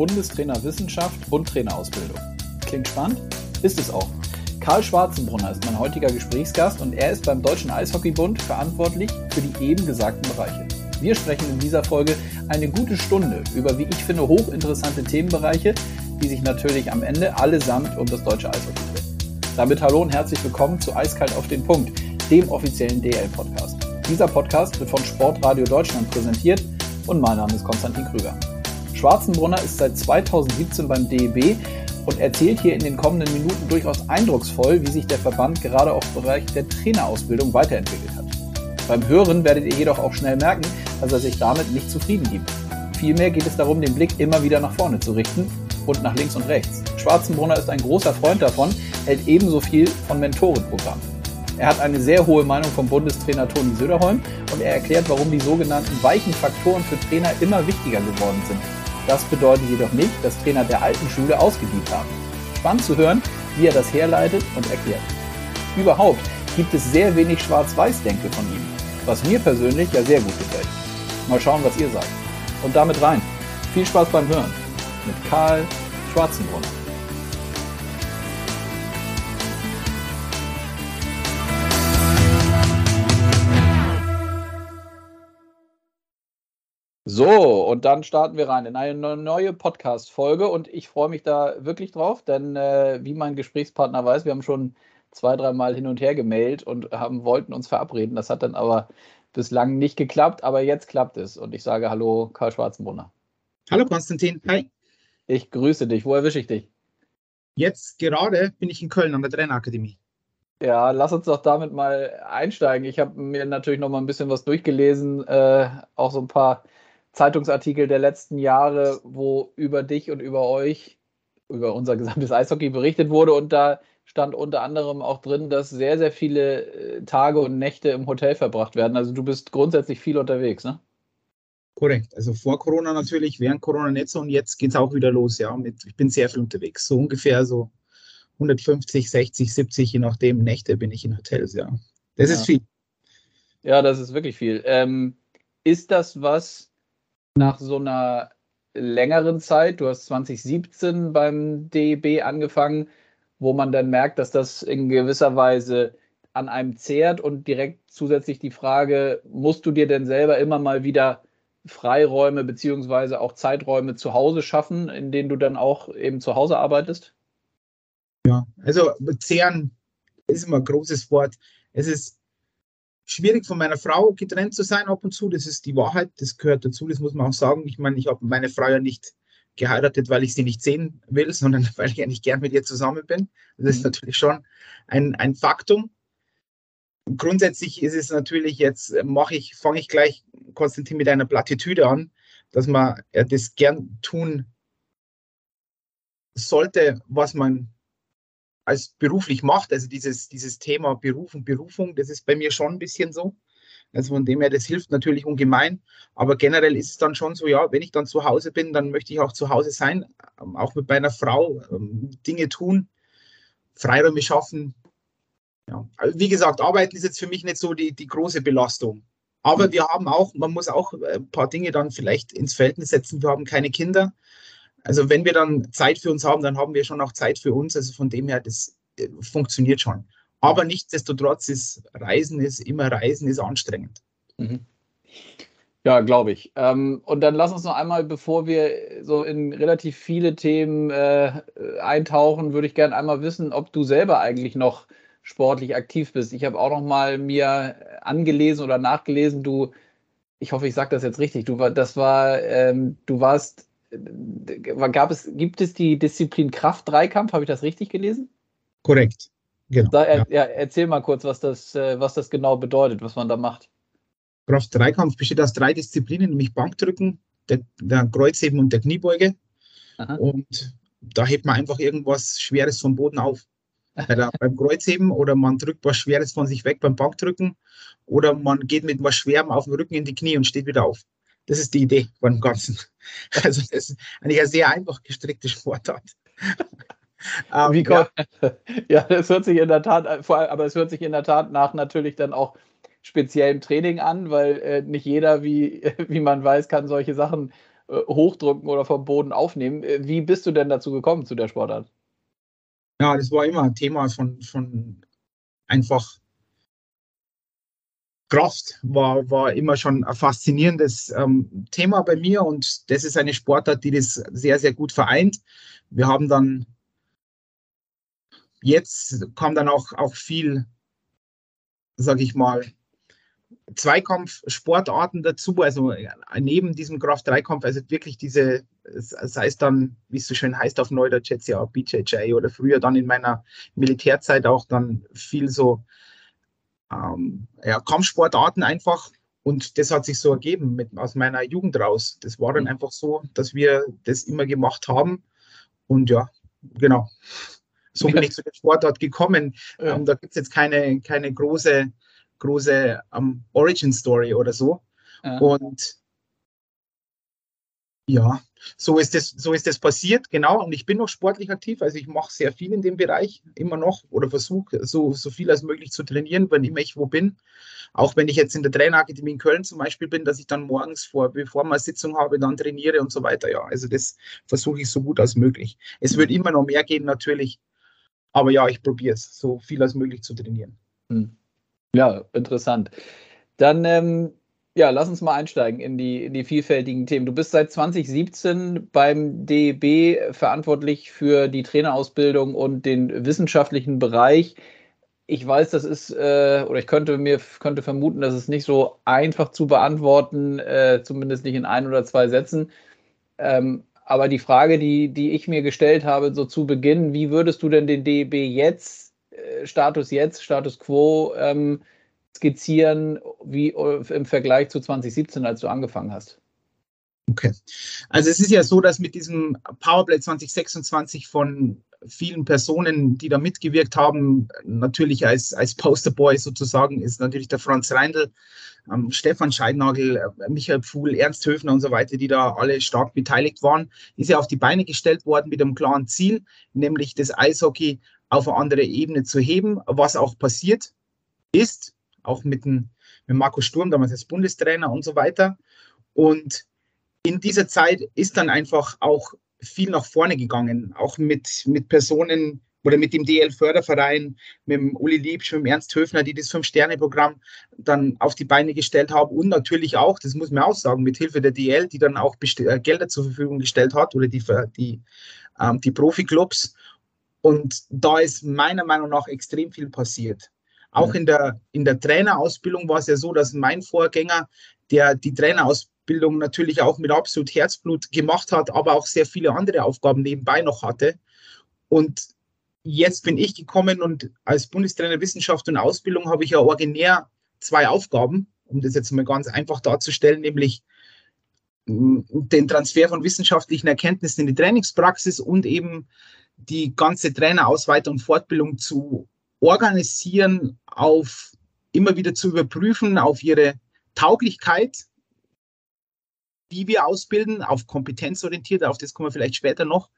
Bundestrainer Wissenschaft und Trainerausbildung. Klingt spannend? Ist es auch. Karl Schwarzenbrunner ist mein heutiger Gesprächsgast und er ist beim Deutschen Eishockeybund verantwortlich für die eben gesagten Bereiche. Wir sprechen in dieser Folge eine gute Stunde über, wie ich finde, hochinteressante Themenbereiche, die sich natürlich am Ende allesamt um das deutsche Eishockey drehen. Damit hallo und herzlich willkommen zu Eiskalt auf den Punkt, dem offiziellen DL-Podcast. Dieser Podcast wird von Sportradio Deutschland präsentiert und mein Name ist Konstantin Krüger. Schwarzenbrunner ist seit 2017 beim DEB und erzählt hier in den kommenden Minuten durchaus eindrucksvoll, wie sich der Verband gerade auch im Bereich der Trainerausbildung weiterentwickelt hat. Beim Hören werdet ihr jedoch auch schnell merken, dass er sich damit nicht zufrieden gibt. Vielmehr geht es darum, den Blick immer wieder nach vorne zu richten und nach links und rechts. Schwarzenbrunner ist ein großer Freund davon, hält ebenso viel von Mentorenprogrammen. Er hat eine sehr hohe Meinung vom Bundestrainer Toni Söderholm und er erklärt, warum die sogenannten weichen Faktoren für Trainer immer wichtiger geworden sind. Das bedeutet jedoch nicht, dass Trainer der alten Schule ausgedient haben. Spannend zu hören, wie er das herleitet und erklärt. Überhaupt gibt es sehr wenig Schwarz-Weiß-Denke von ihm, was mir persönlich ja sehr gut gefällt. Mal schauen, was ihr sagt. Und damit rein. Viel Spaß beim Hören mit Karl Schwarzenbrunner. So, und dann starten wir rein in eine neue Podcast-Folge und ich freue mich da wirklich drauf, denn äh, wie mein Gesprächspartner weiß, wir haben schon zwei, dreimal hin und her gemailt und haben, wollten uns verabreden. Das hat dann aber bislang nicht geklappt, aber jetzt klappt es. Und ich sage Hallo, Karl Schwarzenbrunner. Hallo Konstantin, hi. Ich grüße dich. Wo erwische ich dich? Jetzt gerade bin ich in Köln an der Trainerakademie. Ja, lass uns doch damit mal einsteigen. Ich habe mir natürlich noch mal ein bisschen was durchgelesen, äh, auch so ein paar Zeitungsartikel der letzten Jahre, wo über dich und über euch, über unser gesamtes Eishockey berichtet wurde. Und da stand unter anderem auch drin, dass sehr, sehr viele äh, Tage und Nächte im Hotel verbracht werden. Also du bist grundsätzlich viel unterwegs, ne? Korrekt. Also vor Corona natürlich, während Corona nicht so und jetzt geht es auch wieder los, ja. Mit, ich bin sehr viel unterwegs. So ungefähr so 150, 60, 70, je nachdem, Nächte bin ich in Hotels, ja. Das ja. ist viel. Ja, das ist wirklich viel. Ähm, ist das was, nach so einer längeren Zeit, du hast 2017 beim DEB angefangen, wo man dann merkt, dass das in gewisser Weise an einem zehrt und direkt zusätzlich die Frage, musst du dir denn selber immer mal wieder Freiräume beziehungsweise auch Zeiträume zu Hause schaffen, in denen du dann auch eben zu Hause arbeitest? Ja, also zehren ist immer ein großes Wort. Es ist schwierig von meiner Frau getrennt zu sein ab und zu. Das ist die Wahrheit, das gehört dazu, das muss man auch sagen. Ich meine, ich habe meine Frau ja nicht geheiratet, weil ich sie nicht sehen will, sondern weil ich eigentlich gern mit ihr zusammen bin. Das ist mhm. natürlich schon ein, ein Faktum. Grundsätzlich ist es natürlich jetzt, mache ich, fange ich gleich, Konstantin, mit einer Plattitüde an, dass man ja, das gern tun sollte, was man als beruflich macht. Also dieses, dieses Thema Beruf und Berufung, das ist bei mir schon ein bisschen so. Also von dem her, das hilft natürlich ungemein. Aber generell ist es dann schon so, ja, wenn ich dann zu Hause bin, dann möchte ich auch zu Hause sein, ähm, auch mit meiner Frau ähm, Dinge tun, Freiräume schaffen. Ja. Also wie gesagt, arbeiten ist jetzt für mich nicht so die, die große Belastung. Aber wir haben auch, man muss auch äh, ein paar Dinge dann vielleicht ins Verhältnis setzen. Wir haben keine Kinder. Also wenn wir dann Zeit für uns haben, dann haben wir schon auch Zeit für uns. Also von dem her, das äh, funktioniert schon. Aber nichtsdestotrotz ist Reisen ist immer Reisen ist anstrengend. Mhm. Ja, glaube ich. Ähm, und dann lass uns noch einmal, bevor wir so in relativ viele Themen äh, eintauchen, würde ich gerne einmal wissen, ob du selber eigentlich noch sportlich aktiv bist. Ich habe auch noch mal mir angelesen oder nachgelesen. Du, ich hoffe, ich sage das jetzt richtig. Du war, das war, ähm, du warst gab es, gibt es die Disziplin Kraft-Dreikampf? Habe ich das richtig gelesen? Korrekt. Genau. Da, ja. ja. erzähl mal kurz, was das, äh, was das genau bedeutet, was man da macht. Kraft-Dreikampf besteht aus drei Disziplinen, nämlich Bankdrücken, der, der Kreuzheben und der Kniebeuge. Aha. Und da hebt man einfach irgendwas Schweres vom Boden auf. Der, beim Kreuzheben oder man drückt was Schweres von sich weg beim Bankdrücken oder man geht mit was Schwerem auf dem Rücken in die Knie und steht wieder auf. Das ist die Idee beim Ganzen. Also das ist eigentlich eine sehr einfach gestrickte Sportart. ähm, Wie ja. ja, das hört sich in der Tat, aber es hört sich in der Tat nach natürlich dann auch speziellem Training an, weil äh, nicht jeder, wie, wie man weiß, kann solche Sachen äh, hochdrücken oder vom Boden aufnehmen. Äh, wie bist du denn dazu gekommen, zu der Sportart? Ja, das war immer ein Thema von, von einfach Kraft war, war immer schon ein faszinierendes ähm, Thema bei mir und das ist eine Sportart, die das sehr, sehr gut vereint. Wir haben dann jetzt kam dann auch, auch viel, sage ich mal, Zweikampfsportarten dazu, also neben diesem Kraft-3-Kampf, also wirklich diese, sei es dann, wie es so schön heißt auf Neudeutsch jetzt ja BJJ oder früher dann in meiner Militärzeit auch dann viel so ähm, ja, Kampfsportarten einfach und das hat sich so ergeben mit, aus meiner Jugend raus. Das war dann mhm. einfach so, dass wir das immer gemacht haben und ja, genau. So bin ich zu der Sportart gekommen. Ja. Ähm, da gibt es jetzt keine, keine große große um, Origin Story oder so. Ja. Und ja, so ist das, so ist das passiert, genau. Und ich bin noch sportlich aktiv, also ich mache sehr viel in dem Bereich immer noch oder versuche so, so viel als möglich zu trainieren, wenn ich wo bin. Auch wenn ich jetzt in der Trainerakademie in Köln zum Beispiel bin, dass ich dann morgens vor, bevor eine Sitzung habe, dann trainiere und so weiter. Ja, also das versuche ich so gut als möglich. Es wird immer noch mehr gehen natürlich, aber ja, ich probiere es, so viel als möglich zu trainieren. Hm. Ja, interessant. Dann, ähm, ja, lass uns mal einsteigen in die, in die vielfältigen Themen. Du bist seit 2017 beim DEB verantwortlich für die Trainerausbildung und den wissenschaftlichen Bereich. Ich weiß, das ist, äh, oder ich könnte mir könnte vermuten, dass es nicht so einfach zu beantworten, äh, zumindest nicht in ein oder zwei Sätzen. Ähm, aber die Frage, die, die ich mir gestellt habe, so zu Beginn, wie würdest du denn den DEB jetzt äh, Status jetzt, Status quo ähm, skizzieren, wie äh, im Vergleich zu 2017, als du angefangen hast? Okay. Also es ist ja so, dass mit diesem Powerplay 2026 von vielen Personen, die da mitgewirkt haben, natürlich als, als Posterboy sozusagen, ist natürlich der Franz Reindl, ähm, Stefan Scheidnagel, äh, Michael Pfuhl, Ernst Höfner und so weiter, die da alle stark beteiligt waren, ist ja auf die Beine gestellt worden mit einem klaren Ziel, nämlich das Eishockey auf eine andere Ebene zu heben, was auch passiert ist, auch mit, dem, mit Marco Sturm, damals als Bundestrainer und so weiter. Und in dieser Zeit ist dann einfach auch viel nach vorne gegangen, auch mit, mit Personen oder mit dem DL-Förderverein, mit dem Uli Liebsch, mit dem Ernst Höfner, die das Fünf-Sterne-Programm dann auf die Beine gestellt haben und natürlich auch, das muss man auch sagen, mit Hilfe der DL, die dann auch äh, Gelder zur Verfügung gestellt hat oder die, die, ähm, die Profi-Clubs und da ist meiner Meinung nach extrem viel passiert. Auch in der, in der Trainerausbildung war es ja so, dass mein Vorgänger, der die Trainerausbildung natürlich auch mit absolut Herzblut gemacht hat, aber auch sehr viele andere Aufgaben nebenbei noch hatte. Und jetzt bin ich gekommen und als Bundestrainer Wissenschaft und Ausbildung habe ich ja originär zwei Aufgaben, um das jetzt mal ganz einfach darzustellen, nämlich den Transfer von wissenschaftlichen Erkenntnissen in die Trainingspraxis und eben die ganze Trainerausweitung und Fortbildung zu organisieren, auf immer wieder zu überprüfen, auf ihre Tauglichkeit, wie wir ausbilden, auf kompetenzorientiert, auf das kommen wir vielleicht später noch.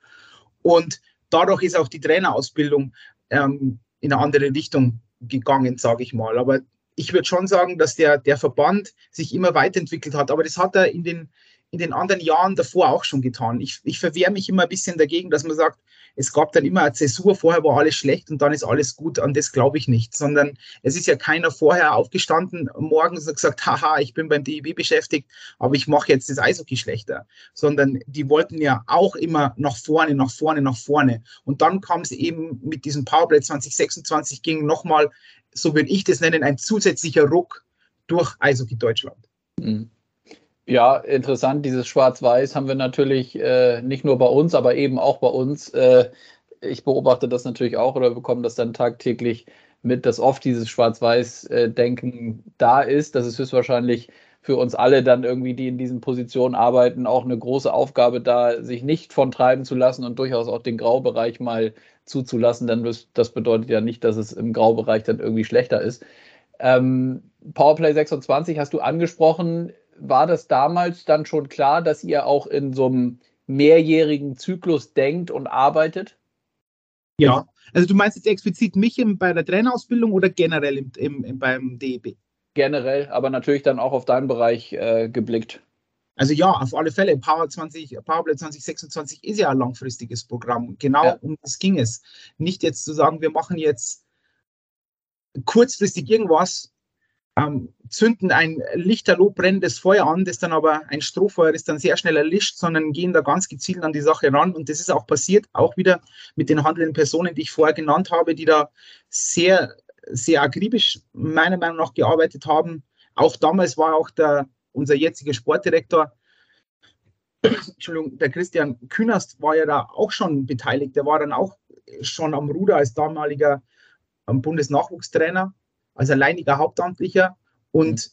Und dadurch ist auch die Trainerausbildung ähm, in eine andere Richtung gegangen, sage ich mal. Aber ich würde schon sagen, dass der, der Verband sich immer weiterentwickelt hat. Aber das hat er in den, in den anderen Jahren davor auch schon getan. Ich, ich verwehre mich immer ein bisschen dagegen, dass man sagt, es gab dann immer eine Zäsur, vorher war alles schlecht und dann ist alles gut. An das glaube ich nicht, sondern es ist ja keiner vorher aufgestanden morgens und gesagt, haha, ich bin beim DEB beschäftigt, aber ich mache jetzt das Eishockey schlechter, sondern die wollten ja auch immer nach vorne, nach vorne, nach vorne. Und dann kam es eben mit diesem Powerplay 2026 ging nochmal, so würde ich das nennen, ein zusätzlicher Ruck durch Eishockey Deutschland. Mhm. Ja, interessant. Dieses Schwarz-Weiß haben wir natürlich äh, nicht nur bei uns, aber eben auch bei uns. Äh, ich beobachte das natürlich auch oder bekomme das dann tagtäglich mit, dass oft dieses Schwarz-Weiß-Denken da ist. Das ist höchstwahrscheinlich für uns alle dann irgendwie, die in diesen Positionen arbeiten, auch eine große Aufgabe da, sich nicht von treiben zu lassen und durchaus auch den Graubereich mal zuzulassen. Denn das bedeutet ja nicht, dass es im Graubereich dann irgendwie schlechter ist. Ähm, Powerplay 26 hast du angesprochen war das damals dann schon klar, dass ihr auch in so einem mehrjährigen Zyklus denkt und arbeitet? Ja, also du meinst jetzt explizit mich im, bei der Trainerausbildung oder generell im, im, im, beim DEB? Generell, aber natürlich dann auch auf deinen Bereich äh, geblickt. Also ja, auf alle Fälle, Power 20, Powerplay 2026 ist ja ein langfristiges Programm. Genau ja. um das ging es. Nicht jetzt zu sagen, wir machen jetzt kurzfristig irgendwas, ähm, zünden ein lichterloh brennendes Feuer an, das dann aber ein Strohfeuer ist dann sehr schnell erlischt, sondern gehen da ganz gezielt an die Sache ran. Und das ist auch passiert, auch wieder mit den handelnden Personen, die ich vorher genannt habe, die da sehr, sehr akribisch meiner Meinung nach gearbeitet haben. Auch damals war auch der, unser jetziger Sportdirektor, Entschuldigung, der Christian Künast war ja da auch schon beteiligt. Der war dann auch schon am Ruder als damaliger Bundesnachwuchstrainer als alleiniger Hauptamtlicher. Und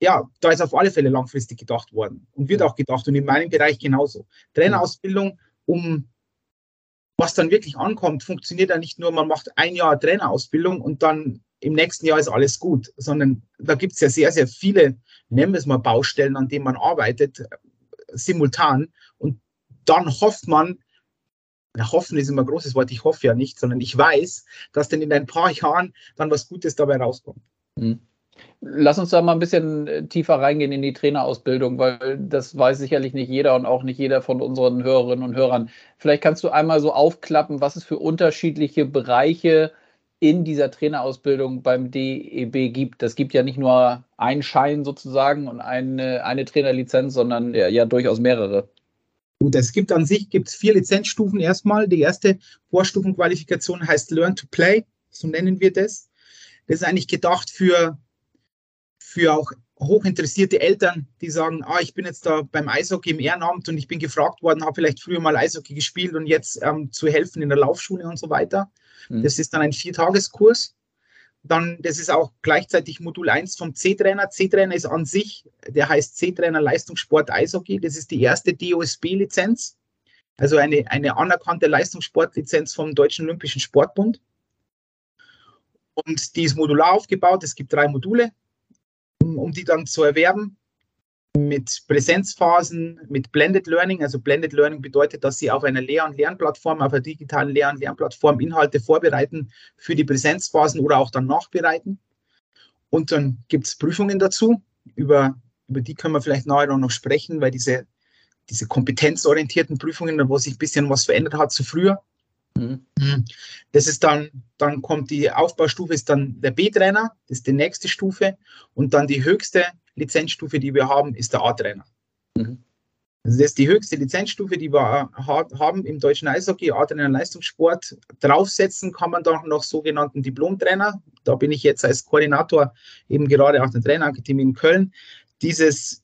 ja, da ist auf alle Fälle langfristig gedacht worden und wird auch gedacht und in meinem Bereich genauso. Trainerausbildung, um was dann wirklich ankommt, funktioniert ja nicht nur, man macht ein Jahr Trainerausbildung und dann im nächsten Jahr ist alles gut, sondern da gibt es ja sehr, sehr viele, nennen wir es mal Baustellen, an denen man arbeitet, simultan. Und dann hofft man, ja, hoffen ist immer ein großes Wort, ich hoffe ja nicht, sondern ich weiß, dass dann in ein paar Jahren dann was Gutes dabei rauskommt. Mhm. Lass uns da mal ein bisschen äh, tiefer reingehen in die Trainerausbildung, weil das weiß sicherlich nicht jeder und auch nicht jeder von unseren Hörerinnen und Hörern. Vielleicht kannst du einmal so aufklappen, was es für unterschiedliche Bereiche in dieser Trainerausbildung beim DEB gibt. Das gibt ja nicht nur einen Schein sozusagen und eine, eine Trainerlizenz, sondern ja, ja durchaus mehrere. Gut, es gibt an sich gibt's vier Lizenzstufen erstmal. Die erste Vorstufenqualifikation heißt Learn to Play, so nennen wir das. Das ist eigentlich gedacht für, für auch hochinteressierte Eltern, die sagen, ah, ich bin jetzt da beim Eishockey im Ehrenamt und ich bin gefragt worden, habe vielleicht früher mal Eishockey gespielt und jetzt ähm, zu helfen in der Laufschule und so weiter. Mhm. Das ist dann ein Viertageskurs. Dann, das ist auch gleichzeitig Modul 1 vom C-Trainer. C-Trainer ist an sich, der heißt C-Trainer Leistungssport Eishockey. Das ist die erste DOSB-Lizenz, also eine, eine anerkannte Leistungssportlizenz vom Deutschen Olympischen Sportbund. Und die ist modular aufgebaut. Es gibt drei Module, um, die dann zu erwerben mit Präsenzphasen, mit Blended Learning. Also Blended Learning bedeutet, dass Sie auf einer Lehr- und Lernplattform, auf einer digitalen Lehr- und Lernplattform Inhalte vorbereiten für die Präsenzphasen oder auch dann nachbereiten. Und dann gibt es Prüfungen dazu. Über, über die können wir vielleicht nachher noch sprechen, weil diese, diese kompetenzorientierten Prüfungen, wo sich ein bisschen was verändert hat zu früher. Mhm. Das ist dann, dann kommt die Aufbaustufe, ist dann der B-Trainer, das ist die nächste Stufe. Und dann die höchste Lizenzstufe, die wir haben, ist der A-Trainer. Mhm. Also das ist die höchste Lizenzstufe, die wir haben im deutschen Eishockey, A-Trainer Leistungssport. Draufsetzen kann man dann noch sogenannten Diplom-Trainer. Da bin ich jetzt als Koordinator eben gerade auf der Trainerakademie in Köln. Dieses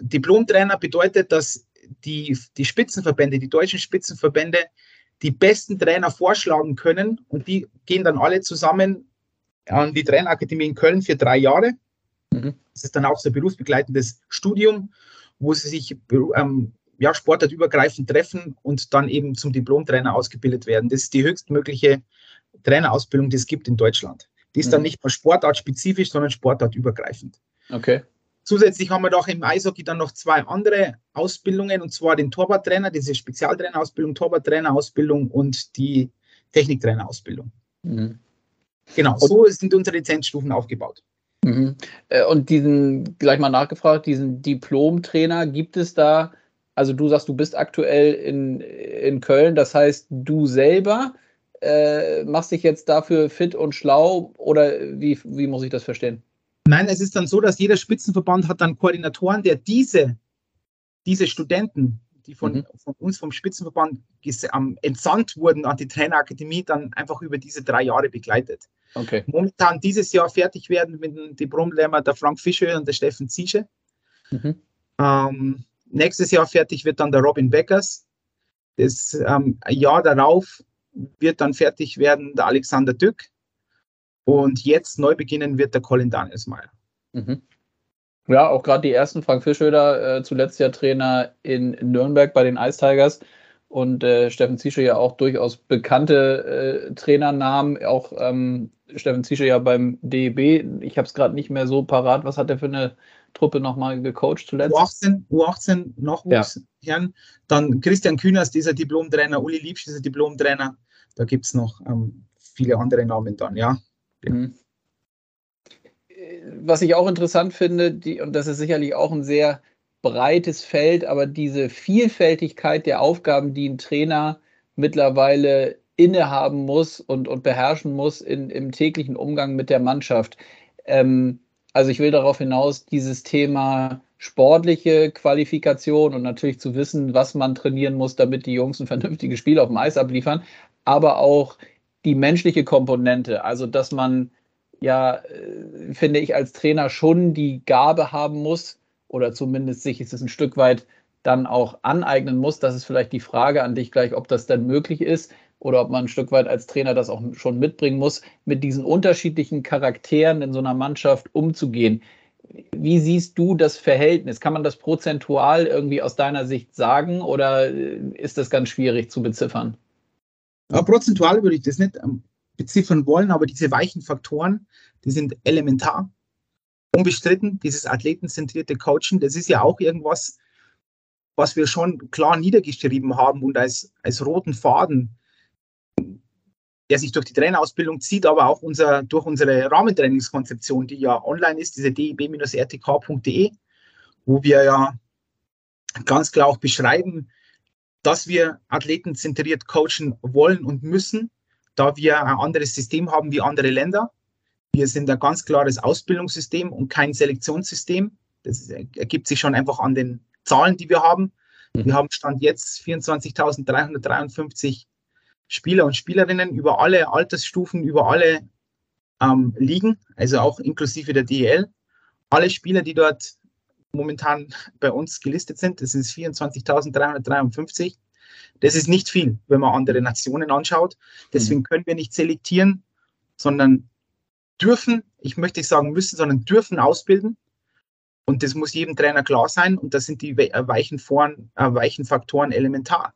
Diplom-Trainer bedeutet, dass die, die Spitzenverbände, die deutschen Spitzenverbände, die besten Trainer vorschlagen können und die gehen dann alle zusammen an die Trainerakademie in Köln für drei Jahre. Mhm. Das ist dann auch so ein berufsbegleitendes Studium, wo sie sich ähm, ja, sportartübergreifend treffen und dann eben zum Diplom-Trainer ausgebildet werden. Das ist die höchstmögliche Trainerausbildung, die es gibt in Deutschland. Die ist mhm. dann nicht nur sportartspezifisch, sondern sportartübergreifend. Okay. Zusätzlich haben wir doch im Eishockey dann noch zwei andere Ausbildungen, und zwar den Torwarttrainer, diese Spezialtrainerausbildung, Torwarttrainerausbildung und die Techniktrainerausbildung. Mhm. Genau, so sind unsere Lizenzstufen aufgebaut. Mhm. Äh, und diesen, gleich mal nachgefragt, diesen Diplom-Trainer, gibt es da, also du sagst, du bist aktuell in, in Köln, das heißt, du selber äh, machst dich jetzt dafür fit und schlau oder wie, wie muss ich das verstehen? Nein, es ist dann so, dass jeder Spitzenverband hat dann Koordinatoren, der diese, diese Studenten, die von, mhm. von uns vom Spitzenverband ähm, entsandt wurden an die Trainerakademie, dann einfach über diese drei Jahre begleitet. Okay. Momentan dieses Jahr fertig werden mit dem Diplomlehrer der Frank Fischer und der Steffen Ziesche. Mhm. Ähm, nächstes Jahr fertig wird dann der Robin Beckers. Das ähm, Jahr darauf wird dann fertig werden der Alexander Dück. Und jetzt neu beginnen wird der Colin Danielsmeier. Mhm. Ja, auch gerade die ersten, Frank Fischöder, äh, zuletzt ja Trainer in Nürnberg bei den Ice Tigers und äh, Steffen Ziesche ja auch durchaus bekannte äh, Trainernamen, auch ähm, Steffen Ziesche ja beim DEB. Ich habe es gerade nicht mehr so parat. Was hat er für eine Truppe nochmal gecoacht zuletzt? U18, U18 Nachwuchsherren. Ja. Dann Christian Kühners, dieser Diplomtrainer, Uli Liebsch, dieser Diplomtrainer. Da gibt es noch ähm, viele andere Namen dann, ja. Mhm was ich auch interessant finde, die, und das ist sicherlich auch ein sehr breites Feld, aber diese Vielfältigkeit der Aufgaben, die ein Trainer mittlerweile innehaben muss und, und beherrschen muss in, im täglichen Umgang mit der Mannschaft. Ähm, also ich will darauf hinaus, dieses Thema sportliche Qualifikation und natürlich zu wissen, was man trainieren muss, damit die Jungs ein vernünftiges Spiel auf dem Eis abliefern, aber auch die menschliche Komponente, also dass man ja, äh, finde ich, als Trainer schon die Gabe haben muss, oder zumindest sich es ein Stück weit dann auch aneignen muss. Das ist vielleicht die Frage an dich gleich, ob das denn möglich ist oder ob man ein Stück weit als Trainer das auch schon mitbringen muss, mit diesen unterschiedlichen Charakteren in so einer Mannschaft umzugehen. Wie siehst du das Verhältnis? Kann man das prozentual irgendwie aus deiner Sicht sagen oder äh, ist das ganz schwierig zu beziffern? Ja, prozentual würde ich das nicht ähm, beziffern wollen, aber diese weichen Faktoren, die sind elementar. Unbestritten, dieses athletenzentrierte Coachen, das ist ja auch irgendwas, was wir schon klar niedergeschrieben haben und als, als roten Faden, der sich durch die Trainerausbildung zieht, aber auch unser, durch unsere Rahmentrainingskonzeption, die ja online ist, diese dib-rtk.de, wo wir ja ganz klar auch beschreiben, dass wir athletenzentriert coachen wollen und müssen, da wir ein anderes System haben wie andere Länder. Wir sind ein ganz klares Ausbildungssystem und kein Selektionssystem. Das ergibt sich schon einfach an den Zahlen, die wir haben. Wir mhm. haben Stand jetzt 24.353 Spieler und Spielerinnen über alle Altersstufen, über alle ähm, Ligen, also auch inklusive der DEL. Alle Spieler, die dort momentan bei uns gelistet sind, das sind 24.353. Das ist nicht viel, wenn man andere Nationen anschaut. Deswegen mhm. können wir nicht selektieren, sondern dürfen, ich möchte nicht sagen müssen, sondern dürfen ausbilden. Und das muss jedem Trainer klar sein. Und da sind die äh, weichen, Foren, äh, weichen Faktoren elementar.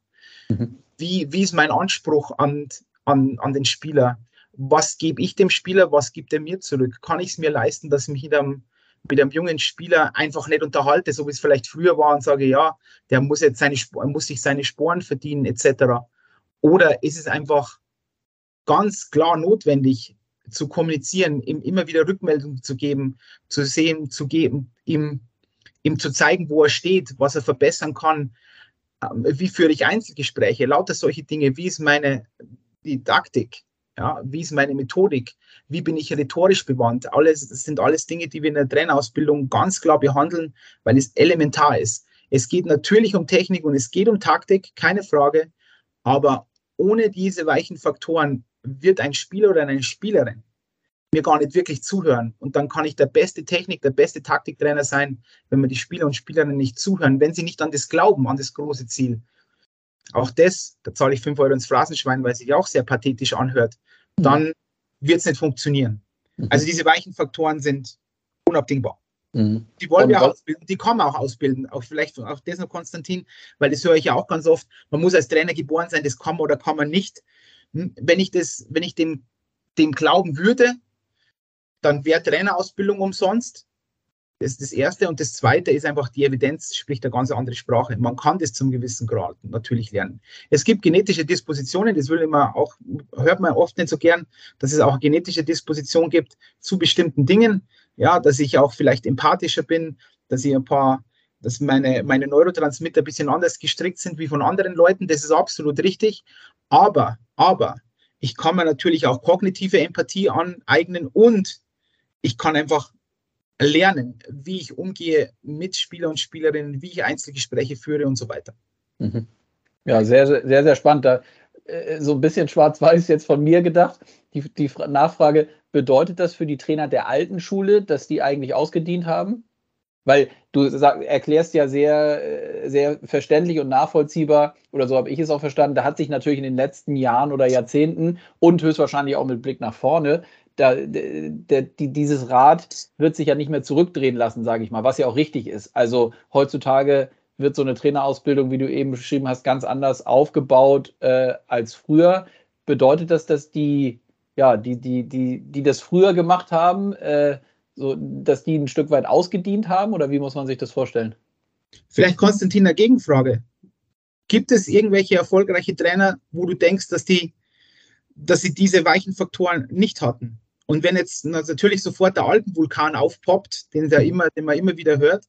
Mhm. Wie, wie ist mein Anspruch an, an, an den Spieler? Was gebe ich dem Spieler? Was gibt er mir zurück? Kann ich es mir leisten, dass ich mich einem, mit einem jungen Spieler einfach nicht unterhalte, so wie es vielleicht früher war und sage, ja, der muss jetzt seine, muss sich seine Sporen verdienen, etc. Oder ist es einfach ganz klar notwendig, zu kommunizieren, ihm immer wieder Rückmeldungen zu geben, zu sehen, zu geben, ihm, ihm zu zeigen, wo er steht, was er verbessern kann. Ähm, wie führe ich Einzelgespräche? Lauter solche Dinge. Wie ist meine Didaktik? Ja, wie ist meine Methodik? Wie bin ich rhetorisch bewandt? Alles, das sind alles Dinge, die wir in der Trainerausbildung ganz klar behandeln, weil es elementar ist. Es geht natürlich um Technik und es geht um Taktik, keine Frage. Aber ohne diese weichen Faktoren wird ein Spieler oder eine Spielerin mir gar nicht wirklich zuhören. Und dann kann ich der beste Technik, der beste Taktiktrainer sein, wenn mir die Spieler und Spielerinnen nicht zuhören, wenn sie nicht an das glauben, an das große Ziel. Auch das, da zahle ich 5 Euro ins Phrasenschwein, weil es sich auch sehr pathetisch anhört. Dann wird es nicht funktionieren. Mhm. Also diese weichen Faktoren sind unabdingbar. Mhm. Die wollen wir auch ausbilden, die kann man auch ausbilden. Auch vielleicht auch das noch, Konstantin, weil das höre ich ja auch ganz oft. Man muss als Trainer geboren sein, das kann man oder kann man nicht. Hm, wenn ich das, wenn ich dem, dem glauben würde, dann wäre Trainerausbildung umsonst. Das ist das Erste. Und das Zweite ist einfach, die Evidenz spricht eine ganz andere Sprache. Man kann das zum gewissen Grad natürlich lernen. Es gibt genetische Dispositionen, das will immer auch, hört man oft nicht so gern, dass es auch genetische Disposition gibt zu bestimmten Dingen. Ja, dass ich auch vielleicht empathischer bin, dass ich ein paar, dass meine, meine Neurotransmitter ein bisschen anders gestrickt sind wie von anderen Leuten. Das ist absolut richtig. Aber, aber, ich kann mir natürlich auch kognitive Empathie aneignen und ich kann einfach lernen, wie ich umgehe mit Spieler und Spielerinnen, wie ich Einzelgespräche führe und so weiter. Mhm. Ja, sehr, sehr, sehr spannend. Da, äh, so ein bisschen schwarz-weiß jetzt von mir gedacht. Die, die Nachfrage, bedeutet das für die Trainer der alten Schule, dass die eigentlich ausgedient haben? Weil du sag, erklärst ja sehr, äh, sehr verständlich und nachvollziehbar, oder so habe ich es auch verstanden, da hat sich natürlich in den letzten Jahren oder Jahrzehnten und höchstwahrscheinlich auch mit Blick nach vorne, da, der, die, dieses Rad wird sich ja nicht mehr zurückdrehen lassen, sage ich mal, was ja auch richtig ist. Also heutzutage wird so eine Trainerausbildung, wie du eben beschrieben hast, ganz anders aufgebaut äh, als früher. Bedeutet das, dass die, ja, die, die, die, die das früher gemacht haben, äh, so, dass die ein Stück weit ausgedient haben oder wie muss man sich das vorstellen? Vielleicht Konstantin eine Gegenfrage. Gibt es irgendwelche erfolgreiche Trainer, wo du denkst, dass die, dass sie diese weichen Faktoren nicht hatten? Und wenn jetzt natürlich sofort der Alpenvulkan aufpoppt, den, der immer, den man immer wieder hört,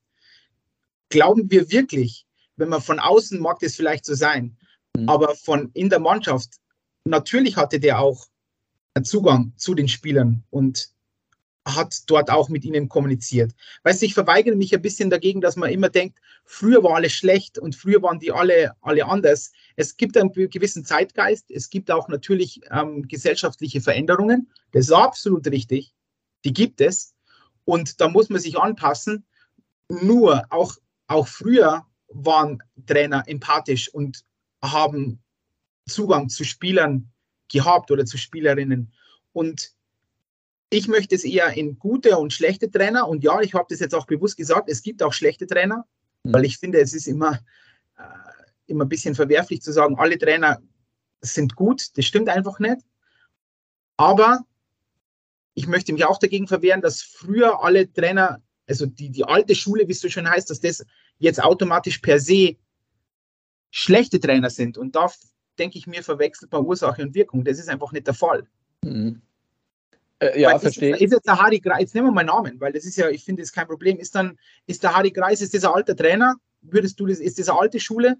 glauben wir wirklich, wenn man von außen mag das vielleicht so sein, mhm. aber von in der Mannschaft, natürlich hatte der auch einen Zugang zu den Spielern und hat dort auch mit ihnen kommuniziert. Weißt du, ich verweigere mich ein bisschen dagegen, dass man immer denkt, früher war alles schlecht und früher waren die alle, alle anders. Es gibt einen gewissen Zeitgeist, es gibt auch natürlich ähm, gesellschaftliche Veränderungen. Das ist absolut richtig. Die gibt es. Und da muss man sich anpassen. Nur auch, auch früher waren Trainer empathisch und haben Zugang zu Spielern gehabt oder zu Spielerinnen. Und ich möchte es eher in gute und schlechte Trainer. Und ja, ich habe das jetzt auch bewusst gesagt, es gibt auch schlechte Trainer, mhm. weil ich finde, es ist immer, äh, immer ein bisschen verwerflich zu sagen, alle Trainer sind gut. Das stimmt einfach nicht. Aber ich möchte mich auch dagegen verwehren, dass früher alle Trainer, also die, die alte Schule, wie es so schön heißt, dass das jetzt automatisch per se schlechte Trainer sind. Und da denke ich mir, verwechselt man Ursache und Wirkung. Das ist einfach nicht der Fall. Mhm. Äh, ja, verstehe. Ist, ist, jetzt der Harry Greis, jetzt nehmen wir mal Namen, weil das ist ja, ich finde, das ist kein Problem. Ist dann, ist der Harry Greis, ist dieser alter Trainer? Würdest du das, ist das eine alte Schule?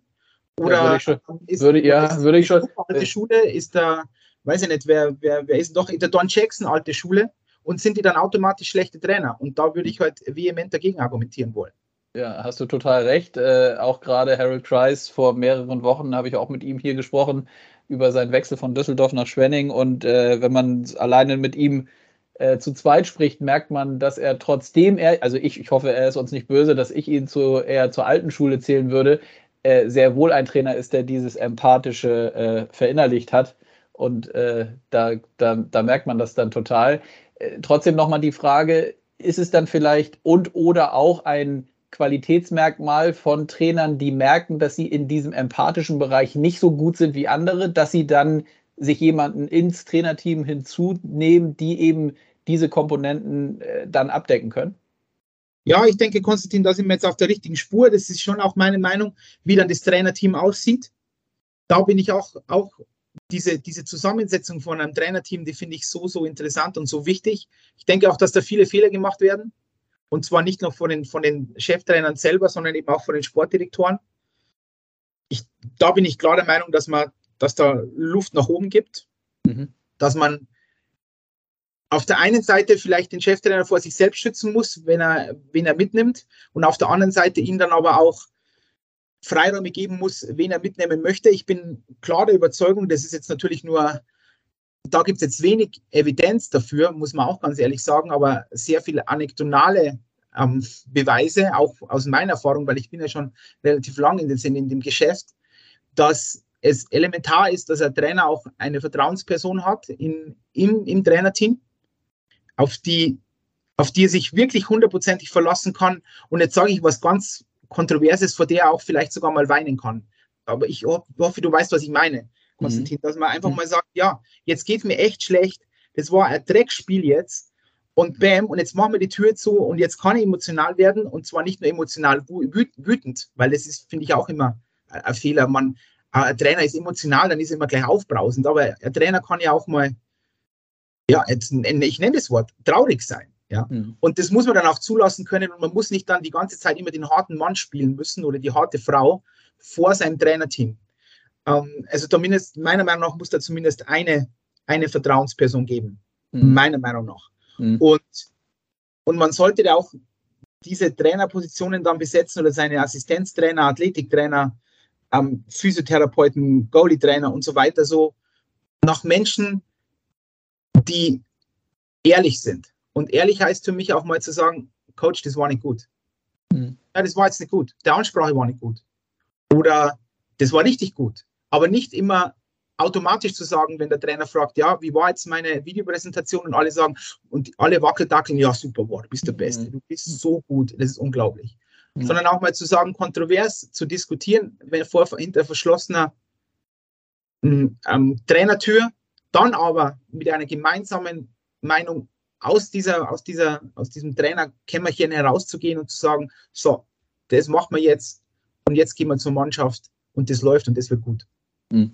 Oder ja, würde ich schon, ist, würde, ja, würde ich schon. Alte Schule ist da, weiß ich nicht, wer, wer, wer ist doch, der Don Jackson alte Schule und sind die dann automatisch schlechte Trainer? Und da würde ich halt vehement dagegen argumentieren wollen. Ja, hast du total recht. Äh, auch gerade Harold Kreis vor mehreren Wochen habe ich auch mit ihm hier gesprochen über seinen Wechsel von Düsseldorf nach Schwenning. Und äh, wenn man alleine mit ihm äh, zu zweit spricht, merkt man, dass er trotzdem er, also ich, ich hoffe, er ist uns nicht böse, dass ich ihn zu, eher zur alten Schule zählen würde, äh, sehr wohl ein Trainer ist, der dieses Empathische äh, verinnerlicht hat. Und äh, da, da, da merkt man das dann total. trotzdem nochmal die Frage, ist es dann vielleicht und oder auch ein Qualitätsmerkmal von Trainern, die merken, dass sie in diesem empathischen Bereich nicht so gut sind wie andere, dass sie dann sich jemanden ins Trainerteam hinzunehmen, die eben diese Komponenten äh, dann abdecken können? Ja, ich denke, Konstantin, da sind wir jetzt auf der richtigen Spur. Das ist schon auch meine Meinung, wie dann das Trainerteam aussieht. Da bin ich auch, auch diese, diese Zusammensetzung von einem Trainerteam, die finde ich so, so interessant und so wichtig. Ich denke auch, dass da viele Fehler gemacht werden. Und zwar nicht nur von den, von den Cheftrainern selber, sondern eben auch von den Sportdirektoren. Ich, da bin ich klar der Meinung, dass man, dass da Luft nach oben gibt, mhm. dass man auf der einen Seite vielleicht den Cheftrainer vor sich selbst schützen muss, wenn er, wenn er mitnimmt, und auf der anderen Seite ihm dann aber auch Freiräume geben muss, wen er mitnehmen möchte. Ich bin klar der Überzeugung, das ist jetzt natürlich nur da gibt es jetzt wenig Evidenz dafür, muss man auch ganz ehrlich sagen, aber sehr viele anekdonale ähm, Beweise, auch aus meiner Erfahrung, weil ich bin ja schon relativ lang in, den, in dem Geschäft, dass es elementar ist, dass ein Trainer auch eine Vertrauensperson hat in, in, im Trainerteam, auf die, auf die er sich wirklich hundertprozentig verlassen kann. Und jetzt sage ich was ganz Kontroverses, vor der er auch vielleicht sogar mal weinen kann. Aber ich hoffe, du weißt, was ich meine. Konstantin, mhm. dass man einfach mhm. mal sagt, ja, jetzt geht es mir echt schlecht, das war ein Dreckspiel jetzt und bam, und jetzt machen wir die Tür zu und jetzt kann ich emotional werden und zwar nicht nur emotional wütend, weil das ist, finde ich, auch immer ein Fehler. Man, ein Trainer ist emotional, dann ist er immer gleich aufbrausend, aber ein Trainer kann ja auch mal, ja, jetzt, ich nenne das Wort, traurig sein. Ja? Mhm. Und das muss man dann auch zulassen können und man muss nicht dann die ganze Zeit immer den harten Mann spielen müssen oder die harte Frau vor seinem Trainerteam. Ähm, also zumindest, meiner Meinung nach, muss da zumindest eine, eine Vertrauensperson geben. Mhm. Meiner Meinung nach. Mhm. Und, und man sollte da auch diese Trainerpositionen dann besetzen oder seine Assistenztrainer, Athletiktrainer, ähm, Physiotherapeuten, Goalie-Trainer und so weiter, so nach Menschen, die ehrlich sind. Und ehrlich heißt für mich auch mal zu sagen, Coach, das war nicht gut. Mhm. Ja, das war jetzt nicht gut. Der Ansprache war nicht gut. Oder das war richtig gut aber nicht immer automatisch zu sagen, wenn der Trainer fragt, ja, wie war jetzt meine Videopräsentation und alle sagen, und alle wackeldackeln, ja, super, wow, du bist der Beste, mhm. du bist so gut, das ist unglaublich. Mhm. Sondern auch mal zu sagen, kontrovers zu diskutieren, wenn vor hinter verschlossener hm, ähm, Trainertür, dann aber mit einer gemeinsamen Meinung aus dieser, aus dieser, aus diesem Trainerkämmerchen herauszugehen und zu sagen, so, das machen wir jetzt und jetzt gehen wir zur Mannschaft und das läuft und das wird gut. Hm.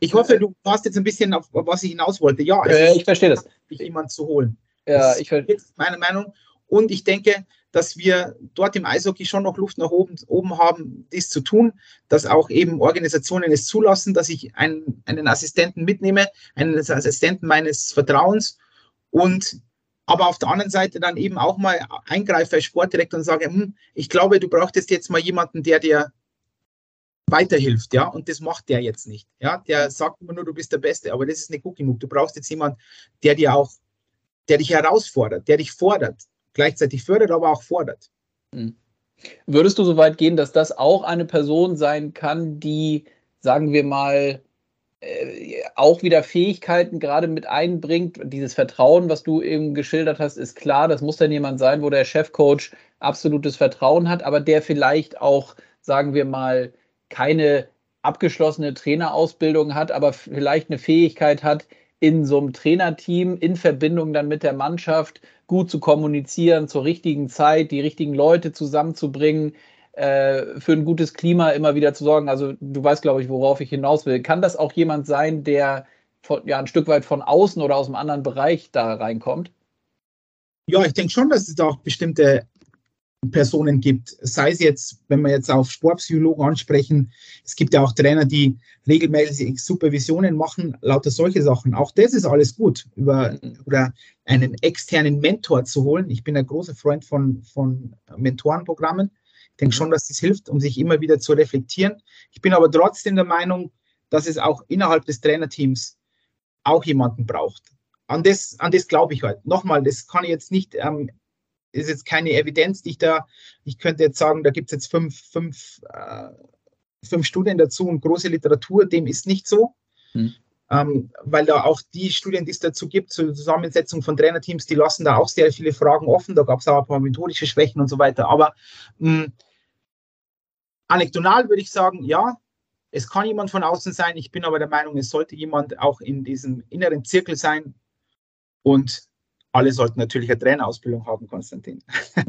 Ich hoffe, du hast jetzt ein bisschen auf, was ich hinaus wollte. Ja, äh, ich verstehe das. Jemand zu holen. Ja, das ich verstehe. Meine Meinung. Und ich denke, dass wir dort im Eishockey schon noch Luft nach oben, oben haben, dies zu tun, dass auch eben Organisationen es zulassen, dass ich einen, einen Assistenten mitnehme, einen Assistenten meines Vertrauens und aber auf der anderen Seite dann eben auch mal eingreife als Sportdirektor und sage, hm, ich glaube, du brauchst jetzt mal jemanden, der dir weiterhilft, ja, und das macht der jetzt nicht, ja, der sagt immer nur, du bist der Beste, aber das ist nicht gut genug. Du brauchst jetzt jemanden, der dir auch, der dich herausfordert, der dich fordert, gleichzeitig fördert, aber auch fordert. Hm. Würdest du so weit gehen, dass das auch eine Person sein kann, die, sagen wir mal, äh, auch wieder Fähigkeiten gerade mit einbringt. Dieses Vertrauen, was du eben geschildert hast, ist klar. Das muss dann jemand sein, wo der Chefcoach absolutes Vertrauen hat, aber der vielleicht auch, sagen wir mal, keine abgeschlossene Trainerausbildung hat, aber vielleicht eine Fähigkeit hat, in so einem Trainerteam in Verbindung dann mit der Mannschaft gut zu kommunizieren, zur richtigen Zeit, die richtigen Leute zusammenzubringen, äh, für ein gutes Klima immer wieder zu sorgen. Also du weißt, glaube ich, worauf ich hinaus will. Kann das auch jemand sein, der von, ja, ein Stück weit von außen oder aus einem anderen Bereich da reinkommt? Ja, ich denke schon, dass es da auch bestimmte Personen gibt. Sei es jetzt, wenn wir jetzt auf Sportpsychologen ansprechen, es gibt ja auch Trainer, die regelmäßig Supervisionen machen, lauter solche Sachen. Auch das ist alles gut, über oder einen externen Mentor zu holen. Ich bin ein großer Freund von, von Mentorenprogrammen. Ich denke schon, dass das hilft, um sich immer wieder zu reflektieren. Ich bin aber trotzdem der Meinung, dass es auch innerhalb des Trainerteams auch jemanden braucht. An das, an das glaube ich halt. Nochmal, das kann ich jetzt nicht ähm, ist jetzt keine Evidenz, die ich da, ich könnte jetzt sagen, da gibt es jetzt fünf, fünf, äh, fünf Studien dazu und große Literatur, dem ist nicht so. Hm. Ähm, weil da auch die Studien, die es dazu gibt, zur Zusammensetzung von Trainerteams, die lassen da auch sehr viele Fragen offen. Da gab es auch ein paar methodische Schwächen und so weiter. Aber mh, hm, anekdotal würde ich sagen, ja, es kann jemand von außen sein. Ich bin aber der Meinung, es sollte jemand auch in diesem inneren Zirkel sein. Und alle sollten natürlich eine Trainerausbildung haben, Konstantin.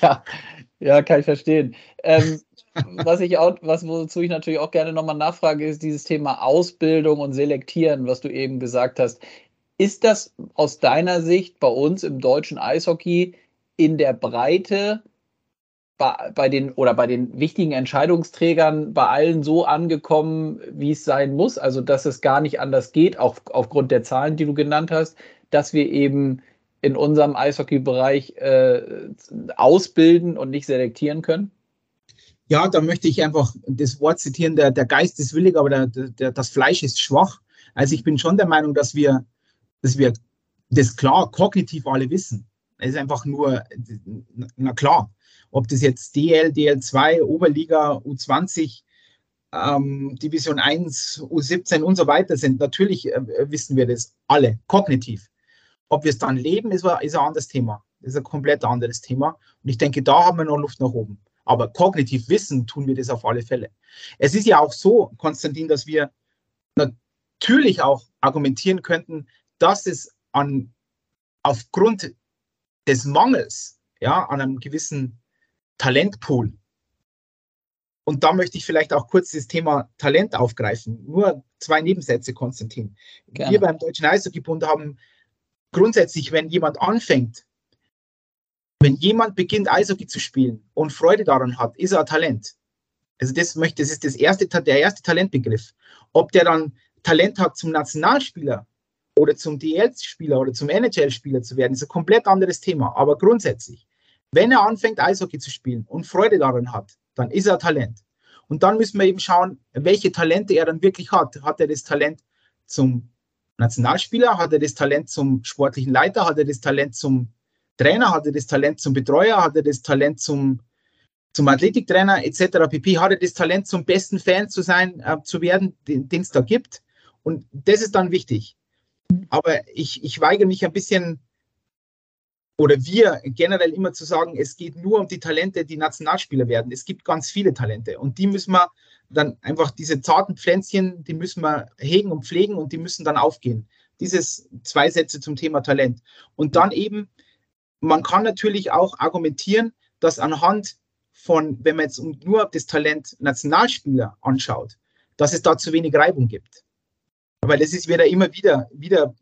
ja, ja, kann ich verstehen. Ähm, was ich auch, was wozu ich natürlich auch gerne nochmal nachfrage, ist dieses Thema Ausbildung und Selektieren, was du eben gesagt hast. Ist das aus deiner Sicht bei uns im deutschen Eishockey in der Breite bei, bei, den oder bei den wichtigen Entscheidungsträgern bei allen so angekommen, wie es sein muss, also dass es gar nicht anders geht, auch aufgrund der Zahlen, die du genannt hast, dass wir eben in unserem Eishockey-Bereich äh, ausbilden und nicht selektieren können? Ja, da möchte ich einfach das Wort zitieren, der, der Geist ist willig, aber der, der, das Fleisch ist schwach. Also ich bin schon der Meinung, dass wir, dass wir das klar kognitiv alle wissen. Es ist einfach nur, na klar, ob das jetzt DL, DL2, Oberliga, U20, ähm, Division 1, U17 und so weiter sind. Natürlich äh, wissen wir das alle, kognitiv. Ob wir es dann leben, ist, ist ein anderes Thema. Das ist ein komplett anderes Thema. Und ich denke, da haben wir noch Luft nach oben. Aber kognitiv wissen tun wir das auf alle Fälle. Es ist ja auch so, Konstantin, dass wir natürlich auch argumentieren könnten, dass es an, aufgrund des Mangels ja, an einem gewissen Talentpool. Und da möchte ich vielleicht auch kurz das Thema Talent aufgreifen. Nur zwei Nebensätze, Konstantin. Gerne. Wir beim Deutschen Eishockeybund haben grundsätzlich, wenn jemand anfängt, wenn jemand beginnt, Eishockey zu spielen und Freude daran hat, ist er ein Talent. Also das möchte, das ist das erste, der erste Talentbegriff. Ob der dann Talent hat zum Nationalspieler oder zum DL-Spieler oder zum NHL-Spieler zu werden, ist ein komplett anderes Thema. Aber grundsätzlich, wenn er anfängt, Eishockey zu spielen und Freude daran hat, dann ist er Talent. Und dann müssen wir eben schauen, welche Talente er dann wirklich hat. Hat er das Talent zum Nationalspieler? Hat er das Talent zum sportlichen Leiter? Hat er das Talent zum Trainer? Hat er das Talent zum Betreuer? Hat er das Talent zum, zum Athletiktrainer etc. pp? Hat er das Talent zum besten Fan zu sein, äh, zu werden, den es da gibt? Und das ist dann wichtig. Aber ich, ich weigere mich ein bisschen oder wir generell immer zu sagen, es geht nur um die Talente, die Nationalspieler werden. Es gibt ganz viele Talente und die müssen wir dann einfach, diese zarten Pflänzchen, die müssen wir hegen und pflegen und die müssen dann aufgehen. Dieses zwei Sätze zum Thema Talent. Und dann eben, man kann natürlich auch argumentieren, dass anhand von, wenn man jetzt nur das Talent Nationalspieler anschaut, dass es da zu wenig Reibung gibt. Weil das ist wieder immer wieder, wieder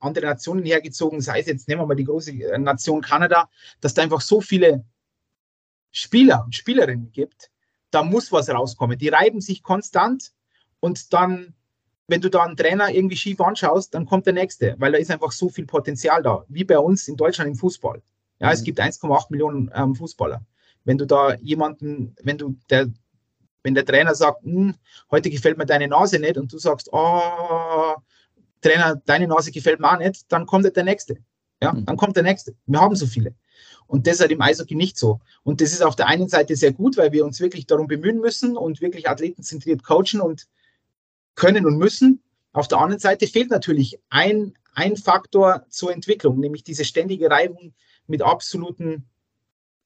andere Nationen hergezogen, sei es jetzt, nehmen wir mal die große äh, Nation Kanada, dass da einfach so viele Spieler und Spielerinnen gibt, da muss was rauskommen. Die reiben sich konstant und dann, wenn du da einen Trainer irgendwie schief anschaust, dann kommt der nächste, weil da ist einfach so viel Potenzial da, wie bei uns in Deutschland im Fußball. Ja, mhm. es gibt 1,8 Millionen ähm, Fußballer. Wenn du da jemanden, wenn du der, wenn der Trainer sagt, hm, heute gefällt mir deine Nase nicht und du sagst, oh, Trainer, deine Nase gefällt mir auch nicht, dann kommt der nächste. Ja, mhm. dann kommt der nächste. Wir haben so viele. Und das ist halt im Eishockey nicht so. Und das ist auf der einen Seite sehr gut, weil wir uns wirklich darum bemühen müssen und wirklich athletenzentriert coachen und können und müssen. Auf der anderen Seite fehlt natürlich ein, ein Faktor zur Entwicklung, nämlich diese ständige Reibung mit absoluten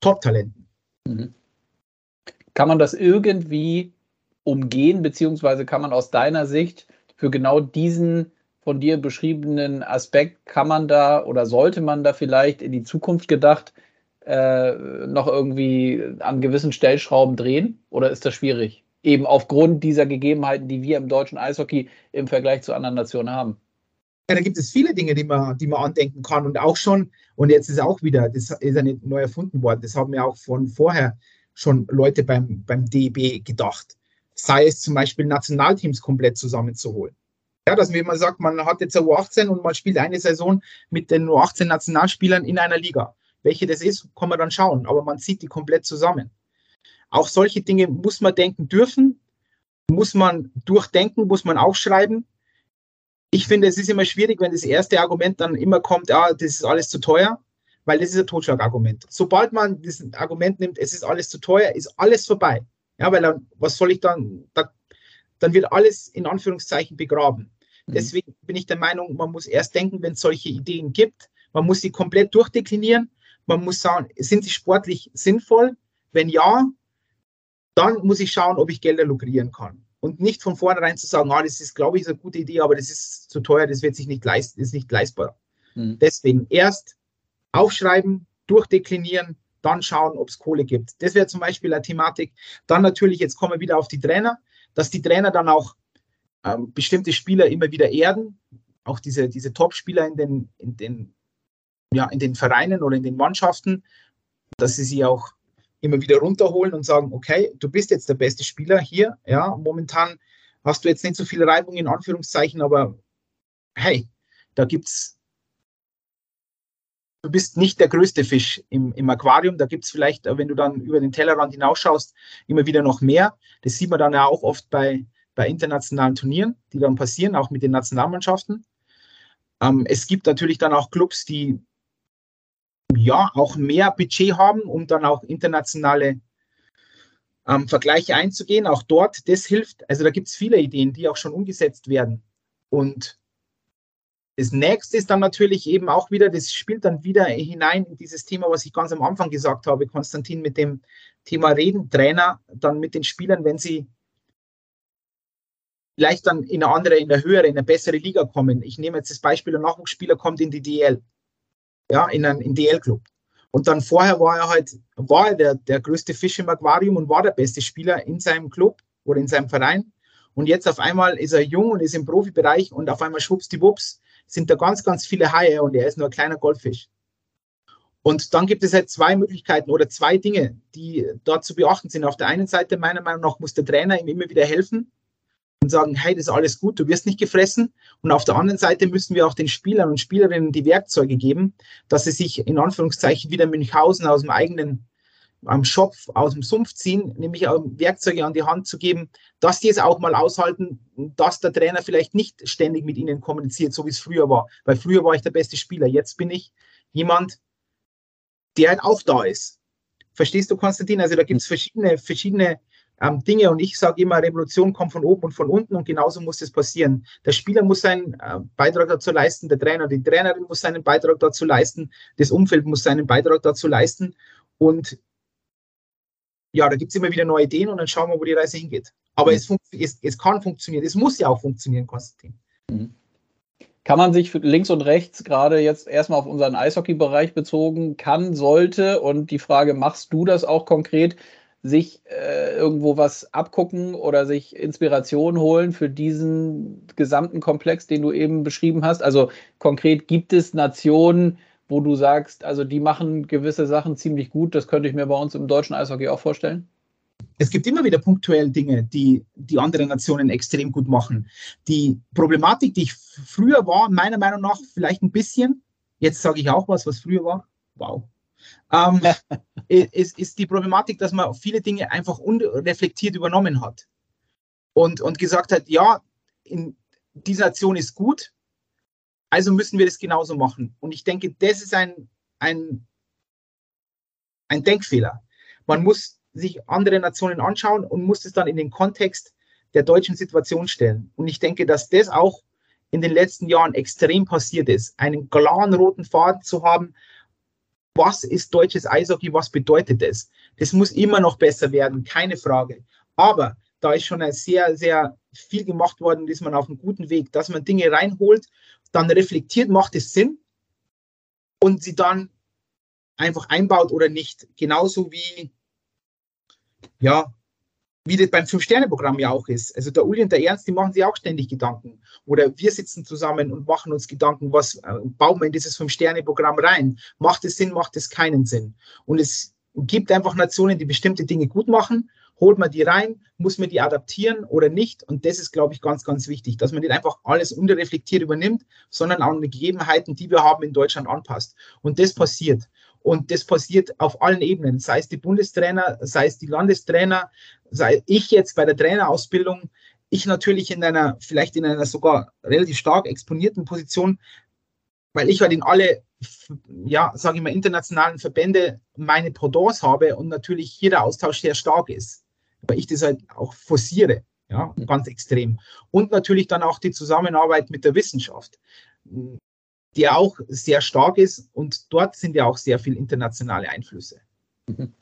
Top-Talenten. Mhm. Kann man das irgendwie umgehen, beziehungsweise kann man aus deiner Sicht für genau diesen von dir beschriebenen Aspekt, kann man da oder sollte man da vielleicht in die Zukunft gedacht äh, noch irgendwie an gewissen Stellschrauben drehen? Oder ist das schwierig? Eben aufgrund dieser Gegebenheiten, die wir im deutschen Eishockey im Vergleich zu anderen Nationen haben. Ja, da gibt es viele Dinge, die man, die man andenken kann. Und auch schon, und jetzt ist auch wieder, das ist ja nicht neu erfunden worden, das haben ja auch von vorher schon Leute beim, beim DEB gedacht. Sei es zum Beispiel Nationalteams komplett zusammenzuholen. Ja, dass man sagt, man hat jetzt eine U18 und man spielt eine Saison mit den U18 Nationalspielern in einer Liga. Welche das ist, kann man dann schauen, aber man zieht die komplett zusammen. Auch solche Dinge muss man denken dürfen, muss man durchdenken, muss man aufschreiben. Ich finde, es ist immer schwierig, wenn das erste Argument dann immer kommt, ja, das ist alles zu teuer, weil das ist ein Totschlagargument. Sobald man das Argument nimmt, es ist alles zu teuer, ist alles vorbei. Ja, weil dann, was soll ich dann, da, dann wird alles in Anführungszeichen begraben. Mhm. Deswegen bin ich der Meinung, man muss erst denken, wenn es solche Ideen gibt, man muss sie komplett durchdeklinieren man muss sagen, sind sie sportlich sinnvoll? Wenn ja, dann muss ich schauen, ob ich Gelder lukrieren kann. Und nicht von vornherein zu sagen, ah, das ist, glaube ich, eine gute Idee, aber das ist zu teuer, das wird sich nicht leisten, ist nicht leistbar. Mhm. Deswegen erst aufschreiben, durchdeklinieren, dann schauen, ob es Kohle gibt. Das wäre zum Beispiel eine Thematik. Dann natürlich, jetzt kommen wir wieder auf die Trainer, dass die Trainer dann auch ähm, bestimmte Spieler immer wieder erden, auch diese, diese Top-Spieler in den, in den ja, in den Vereinen oder in den Mannschaften, dass sie sie auch immer wieder runterholen und sagen, okay, du bist jetzt der beste Spieler hier, ja, momentan hast du jetzt nicht so viel Reibung in Anführungszeichen, aber hey, da gibt's, du bist nicht der größte Fisch im, im Aquarium, da gibt es vielleicht, wenn du dann über den Tellerrand hinausschaust, immer wieder noch mehr. Das sieht man dann ja auch oft bei, bei internationalen Turnieren, die dann passieren, auch mit den Nationalmannschaften. Ähm, es gibt natürlich dann auch Clubs, die ja auch mehr Budget haben, um dann auch internationale ähm, Vergleiche einzugehen. Auch dort, das hilft. Also da gibt es viele Ideen, die auch schon umgesetzt werden. Und das nächste ist dann natürlich eben auch wieder, das spielt dann wieder hinein in dieses Thema, was ich ganz am Anfang gesagt habe, Konstantin, mit dem Thema Reden, Trainer, dann mit den Spielern, wenn sie vielleicht dann in eine andere, in eine höhere, in eine bessere Liga kommen. Ich nehme jetzt das Beispiel, ein Nachwuchsspieler kommt in die DL ja, in einen DL-Club. Und dann vorher war er halt, war er der, der größte Fisch im Aquarium und war der beste Spieler in seinem Club oder in seinem Verein. Und jetzt auf einmal ist er jung und ist im Profibereich und auf einmal schwuppsdiwupps sind da ganz, ganz viele Haie und er ist nur ein kleiner Goldfisch. Und dann gibt es halt zwei Möglichkeiten oder zwei Dinge, die dort zu beachten sind. Auf der einen Seite, meiner Meinung nach, muss der Trainer ihm immer wieder helfen, und sagen, hey, das ist alles gut, du wirst nicht gefressen. Und auf der anderen Seite müssen wir auch den Spielern und Spielerinnen die Werkzeuge geben, dass sie sich in Anführungszeichen wieder Münchhausen aus dem eigenen am Schopf aus dem Sumpf ziehen, nämlich Werkzeuge an die Hand zu geben, dass die es auch mal aushalten, dass der Trainer vielleicht nicht ständig mit ihnen kommuniziert, so wie es früher war. Weil früher war ich der beste Spieler, jetzt bin ich jemand, der halt auch da ist. Verstehst du, Konstantin? Also da gibt es verschiedene, verschiedene ähm, Dinge. Und ich sage immer, Revolution kommt von oben und von unten und genauso muss es passieren. Der Spieler muss seinen äh, Beitrag dazu leisten, der Trainer, die Trainerin muss seinen Beitrag dazu leisten, das Umfeld muss seinen Beitrag dazu leisten. Und ja, da gibt es immer wieder neue Ideen und dann schauen wir, wo die Reise hingeht. Aber mhm. es, es, es kann funktionieren, es muss ja auch funktionieren, Konstantin. Mhm. Kann man sich links und rechts gerade jetzt erstmal auf unseren Eishockey-Bereich bezogen, kann, sollte und die Frage, machst du das auch konkret, sich äh, irgendwo was abgucken oder sich Inspiration holen für diesen gesamten Komplex, den du eben beschrieben hast? Also konkret gibt es Nationen, wo du sagst, also die machen gewisse Sachen ziemlich gut, das könnte ich mir bei uns im deutschen Eishockey auch vorstellen? Es gibt immer wieder punktuell Dinge, die die andere Nationen extrem gut machen. Die Problematik, die ich früher war, meiner Meinung nach vielleicht ein bisschen, jetzt sage ich auch was, was früher war, wow, ähm, ist, ist die Problematik, dass man viele Dinge einfach unreflektiert übernommen hat und, und gesagt hat, ja, in, diese Nation ist gut, also müssen wir das genauso machen. Und ich denke, das ist ein, ein, ein Denkfehler. Man muss sich andere Nationen anschauen und muss es dann in den Kontext der deutschen Situation stellen. Und ich denke, dass das auch in den letzten Jahren extrem passiert ist, einen klaren roten Faden zu haben, was ist deutsches Eishockey, was bedeutet das? Das muss immer noch besser werden, keine Frage. Aber da ist schon sehr, sehr viel gemacht worden, ist man auf einem guten Weg, dass man Dinge reinholt, dann reflektiert, macht es Sinn und sie dann einfach einbaut oder nicht. Genauso wie, ja, wie das beim Fünf-Sterne-Programm ja auch ist. Also der Uli und der Ernst, die machen sich auch ständig Gedanken. Oder wir sitzen zusammen und machen uns Gedanken, was äh, bauen wir in dieses Fünf-Sterne-Programm rein? Macht es Sinn, macht es keinen Sinn? Und es gibt einfach Nationen, die bestimmte Dinge gut machen. Holt man die rein, muss man die adaptieren oder nicht? Und das ist, glaube ich, ganz, ganz wichtig, dass man nicht einfach alles unterreflektiert übernimmt, sondern auch die Gegebenheiten, die wir haben in Deutschland anpasst. Und das passiert. Und das passiert auf allen Ebenen, sei es die Bundestrainer, sei es die Landestrainer, sei ich jetzt bei der Trainerausbildung, ich natürlich in einer, vielleicht in einer sogar relativ stark exponierten Position, weil ich halt in alle, ja, sage ich mal, internationalen Verbände meine Pendants habe und natürlich hier der Austausch sehr stark ist, ich das halt auch forciere, ja, ganz extrem. Und natürlich dann auch die Zusammenarbeit mit der Wissenschaft die auch sehr stark ist und dort sind ja auch sehr viele internationale Einflüsse. Mhm.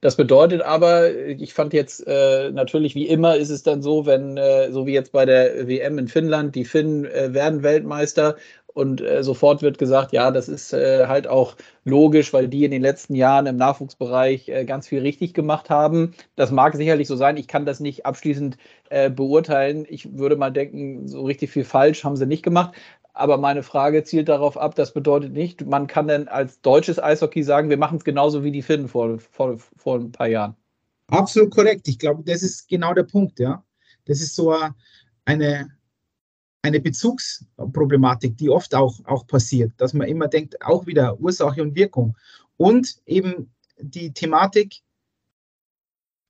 Das bedeutet aber, ich fand jetzt äh, natürlich wie immer ist es dann so, wenn, äh, so wie jetzt bei der WM in Finnland, die Finnen äh, werden Weltmeister und äh, sofort wird gesagt, ja, das ist äh, halt auch logisch, weil die in den letzten Jahren im Nachwuchsbereich äh, ganz viel richtig gemacht haben. Das mag sicherlich so sein, ich kann das nicht abschließend beurteilen. Ich würde mal denken, so richtig viel falsch haben sie nicht gemacht. Aber meine Frage zielt darauf ab, das bedeutet nicht, man kann denn als deutsches Eishockey sagen, wir machen es genauso wie die Finnen vor, vor, vor ein paar Jahren. Absolut korrekt. Ich glaube, das ist genau der Punkt, ja. Das ist so eine, eine Bezugsproblematik, die oft auch, auch passiert, dass man immer denkt, auch wieder Ursache und Wirkung. Und eben die Thematik,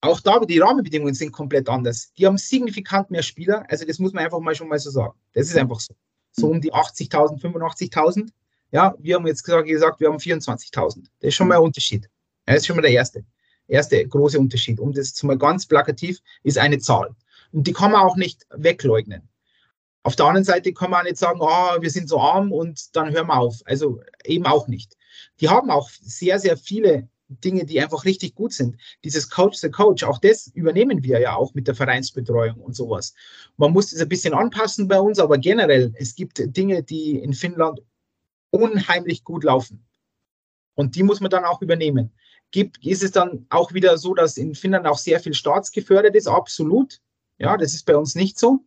auch da, die Rahmenbedingungen sind komplett anders. Die haben signifikant mehr Spieler, also das muss man einfach mal schon mal so sagen. Das ist einfach so so um die 80.000, 85.000. Ja, wir haben jetzt gesagt, wir haben 24.000. Das ist schon mal ein Unterschied. Das ist schon mal der erste, erste große Unterschied. Um das zu mal ganz plakativ ist eine Zahl. Und die kann man auch nicht wegleugnen. Auf der anderen Seite kann man auch nicht sagen, oh, wir sind so arm und dann hören wir auf. Also eben auch nicht. Die haben auch sehr, sehr viele Dinge, die einfach richtig gut sind. Dieses Coach the Coach, auch das übernehmen wir ja auch mit der Vereinsbetreuung und sowas. Man muss das ein bisschen anpassen bei uns, aber generell, es gibt Dinge, die in Finnland unheimlich gut laufen. Und die muss man dann auch übernehmen. Gibt, ist es dann auch wieder so, dass in Finnland auch sehr viel staatsgefördert ist? Absolut. Ja, das ist bei uns nicht so.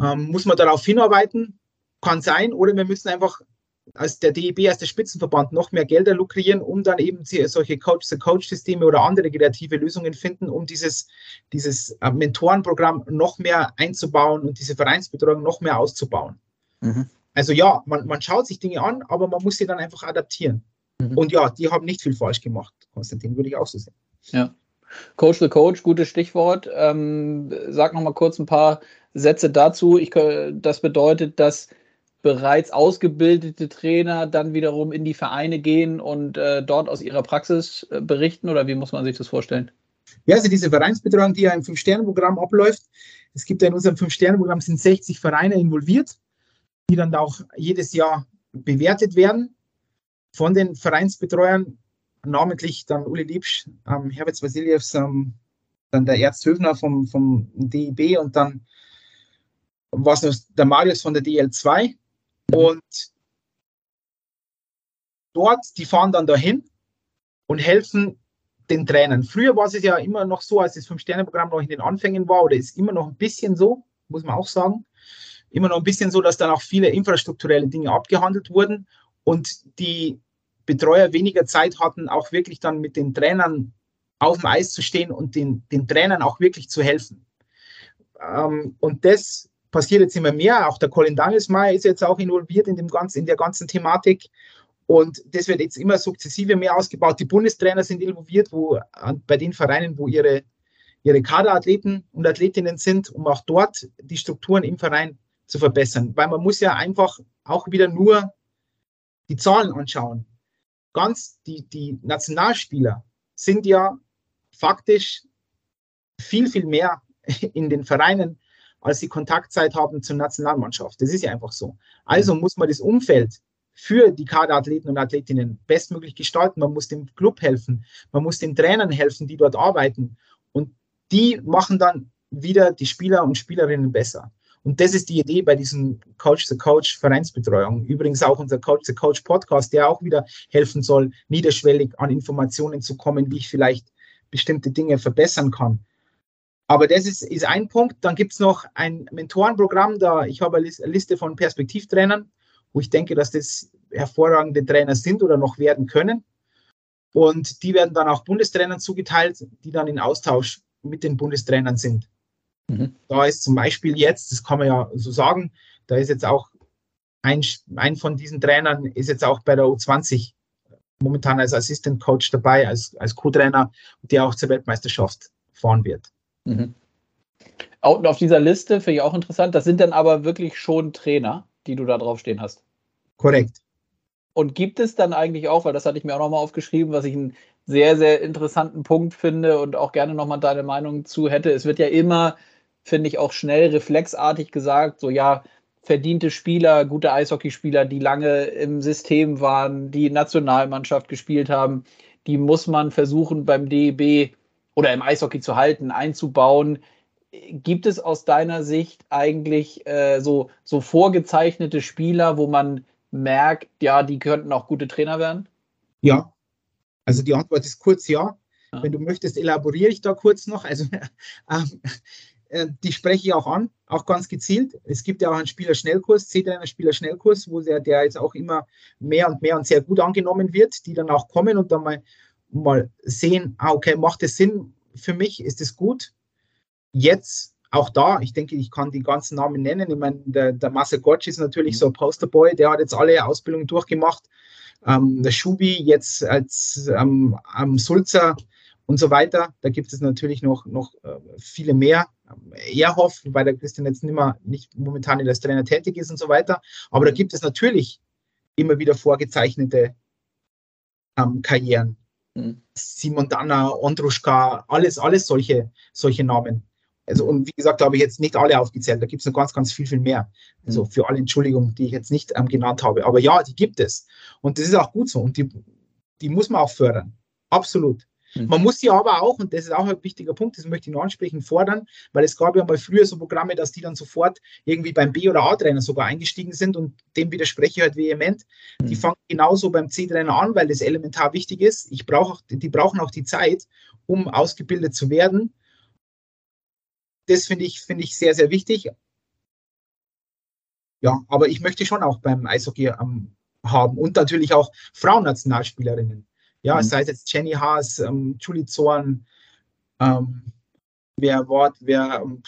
Ähm, muss man darauf hinarbeiten? Kann sein. Oder wir müssen einfach als der DEB, als der Spitzenverband noch mehr Gelder lukrieren, um dann eben solche Coach-to-Coach-Systeme oder andere kreative Lösungen finden, um dieses, dieses äh, Mentorenprogramm noch mehr einzubauen und diese Vereinsbetreuung noch mehr auszubauen. Mhm. Also ja, man, man schaut sich Dinge an, aber man muss sie dann einfach adaptieren. Mhm. Und ja, die haben nicht viel falsch gemacht, Konstantin, würde ich auch so sehen. Ja. Coach the Coach, gutes Stichwort. Ähm, sag noch mal kurz ein paar Sätze dazu. Ich, das bedeutet, dass bereits ausgebildete Trainer dann wiederum in die Vereine gehen und äh, dort aus ihrer Praxis äh, berichten oder wie muss man sich das vorstellen? Ja, also diese Vereinsbetreuung, die ja im Fünf-Sterne-Programm abläuft. Es gibt ja in unserem Fünf-Sterne-Programm sind 60 Vereine involviert, die dann auch jedes Jahr bewertet werden von den Vereinsbetreuern, namentlich dann Uli Liebsch, ähm, Herbert Vasiljevs, ähm, dann der Erzhöfner vom, vom DIB und dann was noch der Marius von der DL2 und dort, die fahren dann dahin und helfen den Trainern. Früher war es ja immer noch so, als das Fünf-Sterne-Programm noch in den Anfängen war, oder ist immer noch ein bisschen so, muss man auch sagen. Immer noch ein bisschen so, dass dann auch viele infrastrukturelle Dinge abgehandelt wurden und die Betreuer weniger Zeit hatten, auch wirklich dann mit den Trainern auf dem Eis zu stehen und den, den Trainern auch wirklich zu helfen. Ähm, und das passiert jetzt immer mehr. Auch der Colin Danielsmeier ist jetzt auch involviert in, dem ganzen, in der ganzen Thematik. Und das wird jetzt immer sukzessive mehr ausgebaut. Die Bundestrainer sind involviert, wo bei den Vereinen, wo ihre, ihre Kaderathleten und Athletinnen sind, um auch dort die Strukturen im Verein zu verbessern. Weil man muss ja einfach auch wieder nur die Zahlen anschauen. Ganz die, die Nationalspieler sind ja faktisch viel, viel mehr in den Vereinen, als sie Kontaktzeit haben zur Nationalmannschaft. Das ist ja einfach so. Also muss man das Umfeld für die Kaderathleten und Athletinnen bestmöglich gestalten. Man muss dem Club helfen, man muss den Trainern helfen, die dort arbeiten. Und die machen dann wieder die Spieler und Spielerinnen besser. Und das ist die Idee bei diesem Coach the Coach Vereinsbetreuung. Übrigens auch unser Coach the Coach Podcast, der auch wieder helfen soll, niederschwellig an Informationen zu kommen, wie ich vielleicht bestimmte Dinge verbessern kann. Aber das ist, ist ein Punkt. Dann gibt es noch ein Mentorenprogramm. Da ich habe eine Liste von Perspektivtrainern, wo ich denke, dass das hervorragende Trainer sind oder noch werden können. Und die werden dann auch Bundestrainern zugeteilt, die dann in Austausch mit den Bundestrainern sind. Mhm. Da ist zum Beispiel jetzt, das kann man ja so sagen, da ist jetzt auch ein, ein von diesen Trainern ist jetzt auch bei der U20 momentan als Assistant Coach dabei, als, als Co-Trainer, der auch zur Weltmeisterschaft fahren wird. Mhm. Und auf dieser Liste finde ich auch interessant, das sind dann aber wirklich schon Trainer, die du da drauf stehen hast. Korrekt. Und gibt es dann eigentlich auch, weil das hatte ich mir auch nochmal aufgeschrieben, was ich einen sehr, sehr interessanten Punkt finde und auch gerne nochmal deine Meinung zu hätte. Es wird ja immer, finde ich, auch schnell reflexartig gesagt, so ja, verdiente Spieler, gute Eishockeyspieler, die lange im System waren, die Nationalmannschaft gespielt haben, die muss man versuchen beim DEB oder im Eishockey zu halten, einzubauen. Gibt es aus deiner Sicht eigentlich äh, so, so vorgezeichnete Spieler, wo man merkt, ja, die könnten auch gute Trainer werden? Ja. Also die Antwort ist kurz ja. ja. Wenn du möchtest, elaboriere ich da kurz noch. Also ähm, äh, die spreche ich auch an, auch ganz gezielt. Es gibt ja auch einen Spieler-Schnellkurs, C-Trainer Spieler-Schnellkurs, wo der, der jetzt auch immer mehr und mehr und sehr gut angenommen wird, die dann auch kommen und dann mal, mal sehen, ah, okay, macht es Sinn für mich, ist es gut. Jetzt auch da, ich denke, ich kann die ganzen Namen nennen. Ich meine, der, der Marcel Gottsch ist natürlich so ein Posterboy, der hat jetzt alle Ausbildungen durchgemacht. Ähm, der Schubi jetzt als ähm, am Sulzer und so weiter. Da gibt es natürlich noch, noch äh, viele mehr. Erhoff, weil der Christian jetzt nicht, mehr, nicht momentan als Trainer tätig ist und so weiter. Aber da gibt es natürlich immer wieder vorgezeichnete ähm, Karrieren. Mhm. Simon Danner, Ondruschka, alles, alles solche, solche Namen. Also, und wie gesagt, da habe ich jetzt nicht alle aufgezählt. Da gibt es noch ganz, ganz viel, viel mehr. Also mhm. für alle Entschuldigungen, die ich jetzt nicht ähm, genannt habe. Aber ja, die gibt es. Und das ist auch gut so. Und die, die muss man auch fördern. Absolut. Mhm. Man muss sie aber auch, und das ist auch ein wichtiger Punkt, das möchte ich noch ansprechen, fordern, weil es gab ja mal früher so Programme, dass die dann sofort irgendwie beim B- oder A-Trainer sogar eingestiegen sind und dem widerspreche ich halt vehement. Mhm. Die fangen genauso beim C-Trainer an, weil das elementar wichtig ist. Ich brauche die brauchen auch die Zeit, um ausgebildet zu werden. Das finde ich, finde ich sehr, sehr wichtig. Ja, aber ich möchte schon auch beim Eishockey ähm, haben und natürlich auch Frauennationalspielerinnen. Ja, mhm. sei es jetzt Jenny Haas, ähm, Julie Zorn, ähm, wer war, wer, ähm,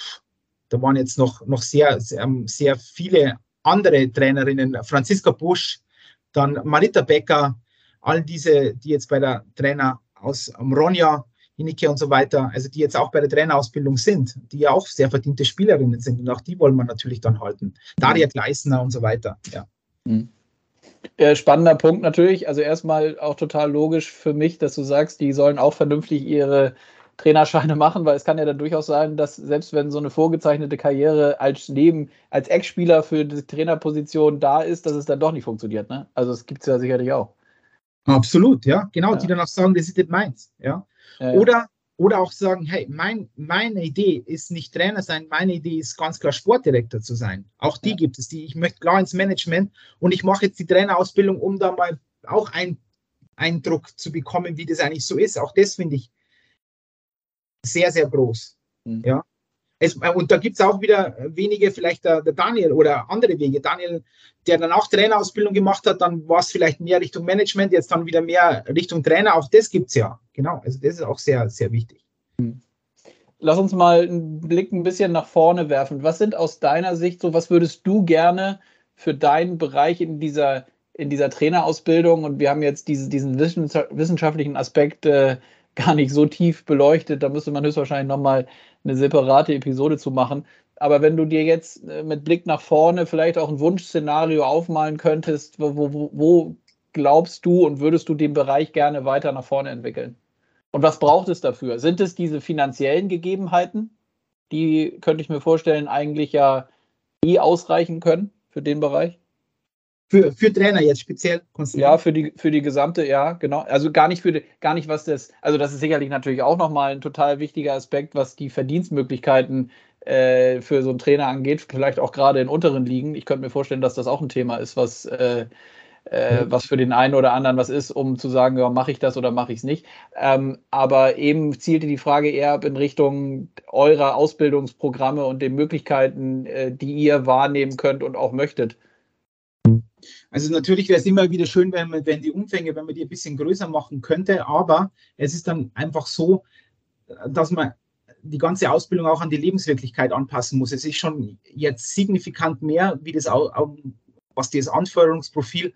da waren jetzt noch, noch sehr, sehr, ähm, sehr viele andere Trainerinnen, Franziska Busch, dann Marita Becker, all diese, die jetzt bei der Trainer aus ähm, Ronja, Inike und so weiter, also die jetzt auch bei der Trainerausbildung sind, die ja auch sehr verdiente Spielerinnen sind und auch die wollen wir natürlich dann halten. Daria Gleisner und so weiter, ja. Mhm. Äh, spannender Punkt natürlich. Also erstmal auch total logisch für mich, dass du sagst, die sollen auch vernünftig ihre Trainerscheine machen, weil es kann ja dann durchaus sein, dass selbst wenn so eine vorgezeichnete Karriere als Neben, als Ex-Spieler für die Trainerposition da ist, dass es dann doch nicht funktioniert. Ne? Also es gibt es ja sicherlich auch. Absolut, ja, genau, ja. die dann auch sagen, das ist nicht meins. Ja. ja, ja. Oder oder auch sagen, hey, mein, meine Idee ist nicht Trainer sein, meine Idee ist ganz klar Sportdirektor zu sein. Auch die ja. gibt es, die ich möchte klar ins Management und ich mache jetzt die Trainerausbildung, um da mal auch ein Eindruck zu bekommen, wie das eigentlich so ist. Auch das finde ich sehr, sehr groß. Mhm. Ja. Es, äh, und da gibt es auch wieder wenige, vielleicht der, der, Daniel oder andere Wege. Daniel, der dann auch Trainerausbildung gemacht hat, dann war es vielleicht mehr Richtung Management, jetzt dann wieder mehr Richtung Trainer. Auch das gibt es ja. Genau. Also das ist auch sehr, sehr wichtig. Mhm. Lass uns mal einen Blick ein bisschen nach vorne werfen. Was sind aus deiner Sicht so, was würdest du gerne für deinen Bereich in dieser, in dieser Trainerausbildung? Und wir haben jetzt diese, diesen wissenschaftlichen Aspekt äh, gar nicht so tief beleuchtet. Da müsste man höchstwahrscheinlich nochmal eine separate Episode zu machen. Aber wenn du dir jetzt äh, mit Blick nach vorne vielleicht auch ein Wunschszenario aufmalen könntest, wo, wo, wo glaubst du und würdest du den Bereich gerne weiter nach vorne entwickeln? Und was braucht es dafür? Sind es diese finanziellen Gegebenheiten? Die könnte ich mir vorstellen, eigentlich ja nie ausreichen können für den Bereich. Für, für Trainer jetzt speziell? Ja, für die, für die gesamte, ja, genau. Also gar nicht für die, gar nicht, was das, also das ist sicherlich natürlich auch nochmal ein total wichtiger Aspekt, was die Verdienstmöglichkeiten äh, für so einen Trainer angeht, vielleicht auch gerade in unteren Ligen. Ich könnte mir vorstellen, dass das auch ein Thema ist, was, äh, äh, was für den einen oder anderen was ist, um zu sagen, ja, mache ich das oder mache ich es nicht. Ähm, aber eben zielte die Frage eher in Richtung eurer Ausbildungsprogramme und den Möglichkeiten, äh, die ihr wahrnehmen könnt und auch möchtet. Also natürlich wäre es immer wieder schön, wenn man, wenn die Umfänge, wenn man die ein bisschen größer machen könnte, aber es ist dann einfach so, dass man die ganze Ausbildung auch an die Lebenswirklichkeit anpassen muss. Es ist schon jetzt signifikant mehr, wie das was das Anforderungsprofil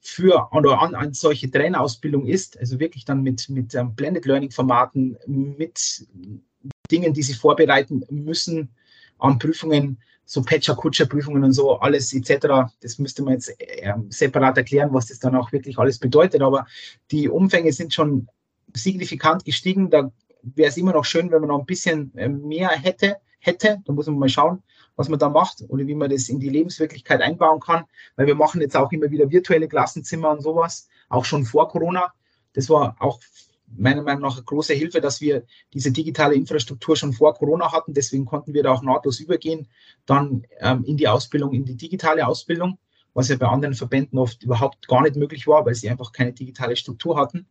für oder an, an solche Trainerausbildung ist, also wirklich dann mit, mit ähm, Blended Learning Formaten, mit Dingen, die sie vorbereiten müssen an Prüfungen, so Patcher-Kutscher-Prüfungen und so, alles etc. Das müsste man jetzt äh, separat erklären, was das dann auch wirklich alles bedeutet. Aber die Umfänge sind schon signifikant gestiegen. Da wäre es immer noch schön, wenn man noch ein bisschen äh, mehr hätte. hätte. Da muss man mal schauen, was man da macht oder wie man das in die Lebenswirklichkeit einbauen kann. Weil wir machen jetzt auch immer wieder virtuelle Klassenzimmer und sowas, auch schon vor Corona. Das war auch meiner Meinung nach eine große Hilfe, dass wir diese digitale Infrastruktur schon vor Corona hatten. Deswegen konnten wir da auch nahtlos übergehen, dann ähm, in die Ausbildung, in die digitale Ausbildung, was ja bei anderen Verbänden oft überhaupt gar nicht möglich war, weil sie einfach keine digitale Struktur hatten.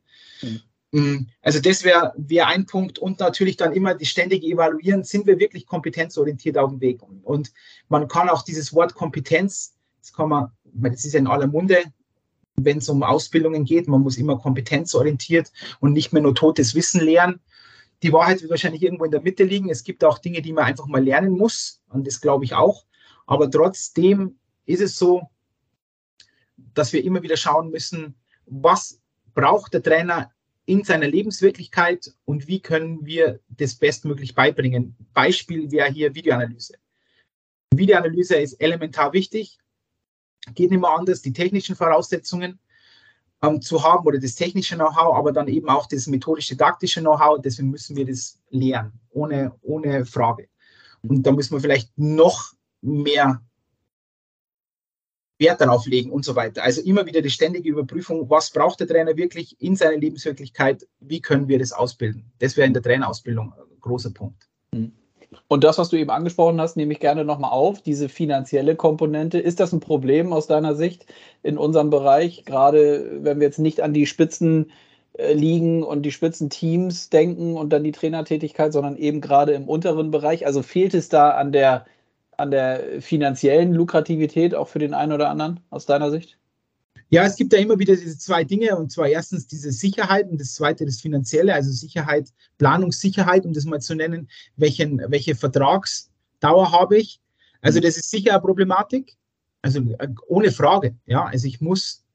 Mhm. Also das wäre wär ein Punkt und natürlich dann immer die ständige Evaluieren, sind wir wirklich kompetenzorientiert auf dem Weg? Und man kann auch dieses Wort Kompetenz, das kann man, das ist ja in aller Munde, wenn es um Ausbildungen geht. Man muss immer kompetenzorientiert und nicht mehr nur totes Wissen lernen. Die Wahrheit wird wahrscheinlich irgendwo in der Mitte liegen. Es gibt auch Dinge, die man einfach mal lernen muss. Und das glaube ich auch. Aber trotzdem ist es so, dass wir immer wieder schauen müssen, was braucht der Trainer in seiner Lebenswirklichkeit und wie können wir das bestmöglich beibringen. Beispiel wäre hier Videoanalyse. Videoanalyse ist elementar wichtig geht nicht mehr anders, die technischen Voraussetzungen ähm, zu haben oder das technische Know-how, aber dann eben auch das methodisch-didaktische Know-how. Deswegen müssen wir das lernen, ohne, ohne Frage. Und da müssen wir vielleicht noch mehr Wert darauf legen und so weiter. Also immer wieder die ständige Überprüfung, was braucht der Trainer wirklich in seiner Lebenswirklichkeit, wie können wir das ausbilden. Das wäre in der Trainerausbildung ein großer Punkt. Mhm. Und das, was du eben angesprochen hast, nehme ich gerne nochmal auf, diese finanzielle Komponente. Ist das ein Problem aus deiner Sicht in unserem Bereich, gerade wenn wir jetzt nicht an die Spitzen äh, liegen und die Spitzenteams denken und dann die Trainertätigkeit, sondern eben gerade im unteren Bereich? Also fehlt es da an der, an der finanziellen Lukrativität auch für den einen oder anderen aus deiner Sicht? Ja, es gibt ja immer wieder diese zwei Dinge, und zwar erstens diese Sicherheit und das zweite das Finanzielle, also Sicherheit, Planungssicherheit, um das mal zu nennen, welchen, welche Vertragsdauer habe ich. Also das ist sicher eine Problematik, also äh, ohne Frage. Ja, also ich muss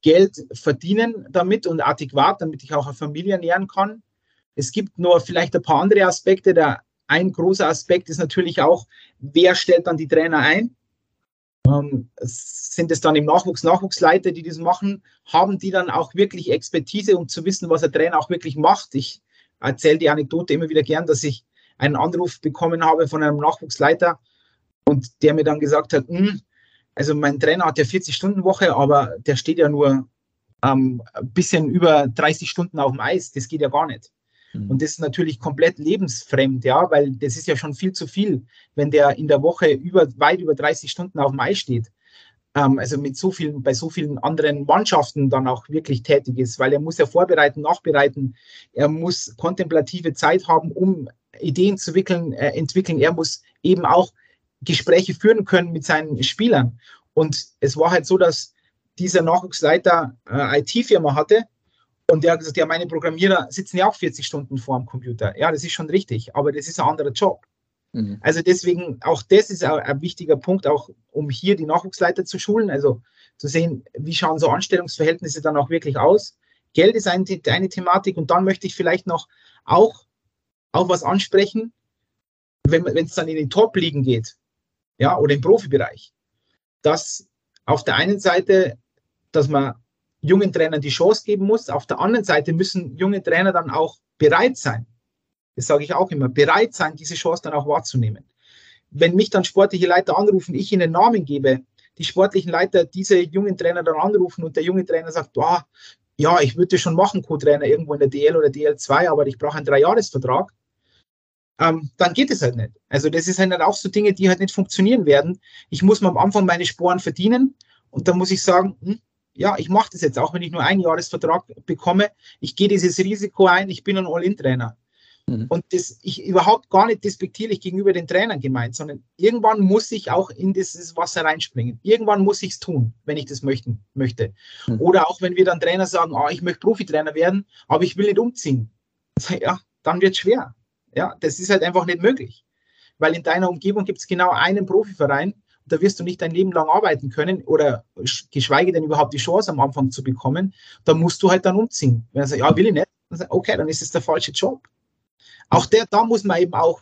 Geld verdienen damit und adäquat, damit ich auch eine Familie ernähren kann. Es gibt nur vielleicht ein paar andere Aspekte. Der, ein großer Aspekt ist natürlich auch, wer stellt dann die Trainer ein? Ähm, sind es dann im Nachwuchs Nachwuchsleiter, die das machen? Haben die dann auch wirklich Expertise, um zu wissen, was ein Trainer auch wirklich macht? Ich erzähle die Anekdote immer wieder gern, dass ich einen Anruf bekommen habe von einem Nachwuchsleiter und der mir dann gesagt hat, hm, also mein Trainer hat ja 40-Stunden-Woche, aber der steht ja nur ähm, ein bisschen über 30 Stunden auf dem Eis. Das geht ja gar nicht. Mhm. Und das ist natürlich komplett lebensfremd, ja, weil das ist ja schon viel zu viel, wenn der in der Woche über, weit über 30 Stunden auf dem Eis steht. ähm, also mit so vielen, bei so vielen anderen Mannschaften dann auch wirklich tätig ist, weil er muss ja vorbereiten, nachbereiten, er muss kontemplative Zeit haben, um Ideen zu wickeln, äh, entwickeln, er muss eben auch Gespräche führen können mit seinen Spielern. Und es war halt so, dass dieser Nachwuchsleiter äh, IT-Firma hatte und der hat gesagt, ja, meine Programmierer sitzen ja auch 40 Stunden vor dem Computer. Ja, das ist schon richtig, aber das ist ein anderer Job. Mhm. Also deswegen, auch das ist ein, wichtiger Punkt, auch um hier die Nachwuchsleiter zu schulen, also zu sehen, wie schauen so Anstellungsverhältnisse dann auch wirklich aus. Geld ist eine, eine Thematik und dann möchte ich vielleicht noch auch, auch was ansprechen, wenn es dann in den Top-Ligen geht, ja, oder im Profibereich, dass auf der einen Seite, dass man jungen Trainern die Chance geben muss, auf der anderen Seite müssen junge Trainer dann auch bereit sein, das sage ich auch immer, bereit sein, diese Chance dann auch wahrzunehmen. Wenn mich dann sportliche Leiter anrufen, ich ihnen Namen gebe, die sportlichen Leiter diese jungen Trainer dann anrufen und der junge Trainer sagt, oh, ja, ich würde schon machen, Co-Trainer irgendwo in der DL oder DL2, aber ich brauche einen Dreijahresvertrag, ähm, dann geht es halt nicht. Also das ist halt auch so Dinge, die halt nicht funktionieren werden. Ich muss mir am Anfang meine Sporen verdienen und dann muss ich sagen, hm, ja, ich mache das jetzt, auch wenn ich nur einen Jahresvertrag bekomme. Ich gehe dieses Risiko ein, ich bin ein All-In-Trainer. Mhm. Und das ich überhaupt gar nicht despektierlich gegenüber den Trainern gemeint, sondern irgendwann muss ich auch in dieses Wasser reinspringen. Irgendwann muss ich es tun, wenn ich das möchten, möchte. Mhm. Oder auch wenn wir dann Trainer sagen, oh, ich möchte Profitrainer werden, aber ich will nicht umziehen. Ja, dann wird es schwer. Ja, das ist halt einfach nicht möglich. Weil in deiner Umgebung gibt es genau einen Profiverein da wirst du nicht dein Leben lang arbeiten können oder geschweige denn überhaupt die Chance am Anfang zu bekommen. Da musst du halt dann umziehen. Wenn er sagt, ja, will ich nicht, dann sagt, okay, dann ist es der falsche Job. Auch der, da muss man eben auch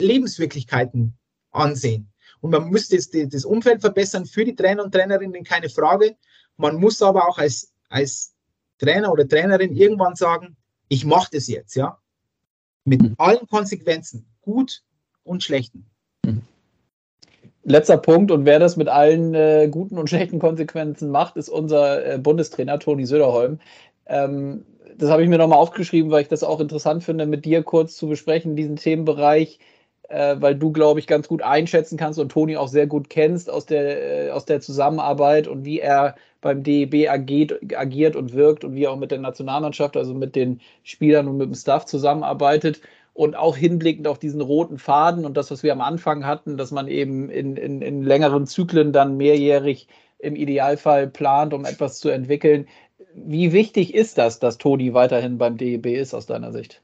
Lebenswirklichkeiten ansehen. Und man muss das, das Umfeld verbessern für die Trainer und Trainerinnen, keine Frage. Man muss aber auch als, als Trainer oder Trainerin irgendwann sagen, ich mache das jetzt, ja. Mit mhm. allen Konsequenzen, gut und schlechten. Mhm. Letzter Punkt, und wer das mit allen äh, guten und schlechten Konsequenzen macht, ist unser äh, Bundestrainer Toni Söderholm. Ähm, das habe ich mir nochmal aufgeschrieben, weil ich das auch interessant finde, mit dir kurz zu besprechen, diesen Themenbereich, äh, weil du, glaube ich, ganz gut einschätzen kannst und Toni auch sehr gut kennst aus der, äh, aus der Zusammenarbeit und wie er beim DEB agiert, agiert und wirkt und wie er auch mit der Nationalmannschaft, also mit den Spielern und mit dem Staff zusammenarbeitet. Und auch hinblickend auf diesen roten Faden und das, was wir am Anfang hatten, dass man eben in, in, in längeren Zyklen dann mehrjährig im Idealfall plant, um etwas zu entwickeln. Wie wichtig ist das, dass Toni weiterhin beim DEB ist aus deiner Sicht?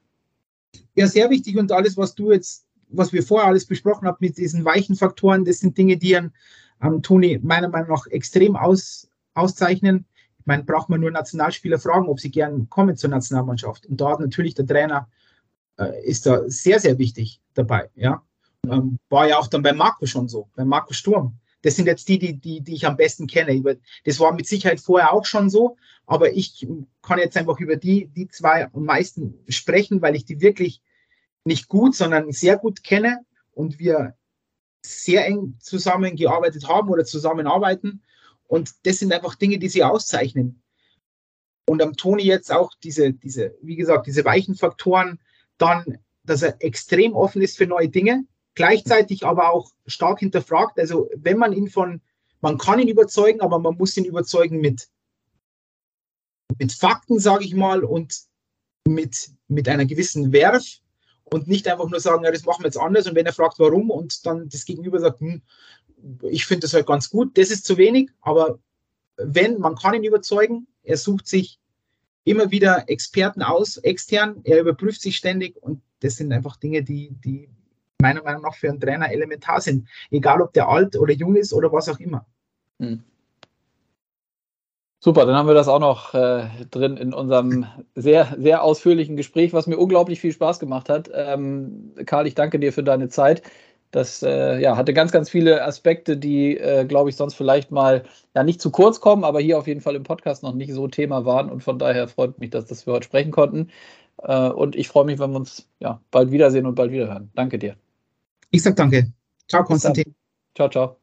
Ja, sehr wichtig und alles, was du jetzt, was wir vorher alles besprochen haben mit diesen weichen Faktoren, das sind Dinge, die an ähm, Toni meiner Meinung nach extrem aus, auszeichnen. Ich meine, braucht man nur Nationalspieler fragen, ob sie gern kommen zur Nationalmannschaft. Und da hat natürlich der Trainer, ist da sehr, sehr wichtig dabei. Ja? Ähm, war ja auch dann bei Marco schon so, bei Marco Sturm. Das sind jetzt die, die, die, die ich am besten kenne. Das war mit Sicherheit vorher auch schon so, aber ich kann jetzt einfach über die, die zwei am meisten sprechen, weil ich die wirklich nicht gut, sondern sehr gut kenne und wir sehr eng zusammengearbeitet haben oder zusammenarbeiten. Und das sind einfach Dinge, die sie auszeichnen. Und am Toni jetzt auch diese, diese, wie gesagt, diese weichen Faktoren, dann, dass er extrem offen ist für neue Dinge, gleichzeitig aber auch stark hinterfragt. Also wenn man ihn von, man kann ihn überzeugen, aber man muss ihn überzeugen mit, mit Fakten, sage ich mal, und mit, mit einer gewissen Werf und nicht einfach nur sagen, ja, das machen wir jetzt anders und wenn er fragt, warum und dann das Gegenüber sagt, hm, ich finde das halt ganz gut, das ist zu wenig, aber wenn, man kann ihn überzeugen, er sucht sich immer wieder Experten aus, extern, er überprüft sich ständig und das sind einfach Dinge, die, die meiner Meinung nach für einen Trainer elementar sind. Egal, ob der alt oder jung ist oder was auch immer. Hm. Super, dann haben wir das auch noch äh, drin in unserem sehr, sehr ausführlichen Gespräch, was mir unglaublich viel Spaß gemacht hat. Ähm, Karl, ich danke dir für deine Zeit. Das äh, ja, hatte ganz, ganz viele Aspekte, die, äh, glaube ich, sonst vielleicht mal ja nicht zu kurz kommen, aber hier auf jeden Fall im Podcast noch nicht so Thema waren. Und von daher freut mich, dass, dass wir heute sprechen konnten. Äh, und ich freue mich, wenn wir uns ja, bald wiedersehen und bald wiederhören. Danke dir. Ich sage danke. Ciao, Konstantin. Ciao, ciao.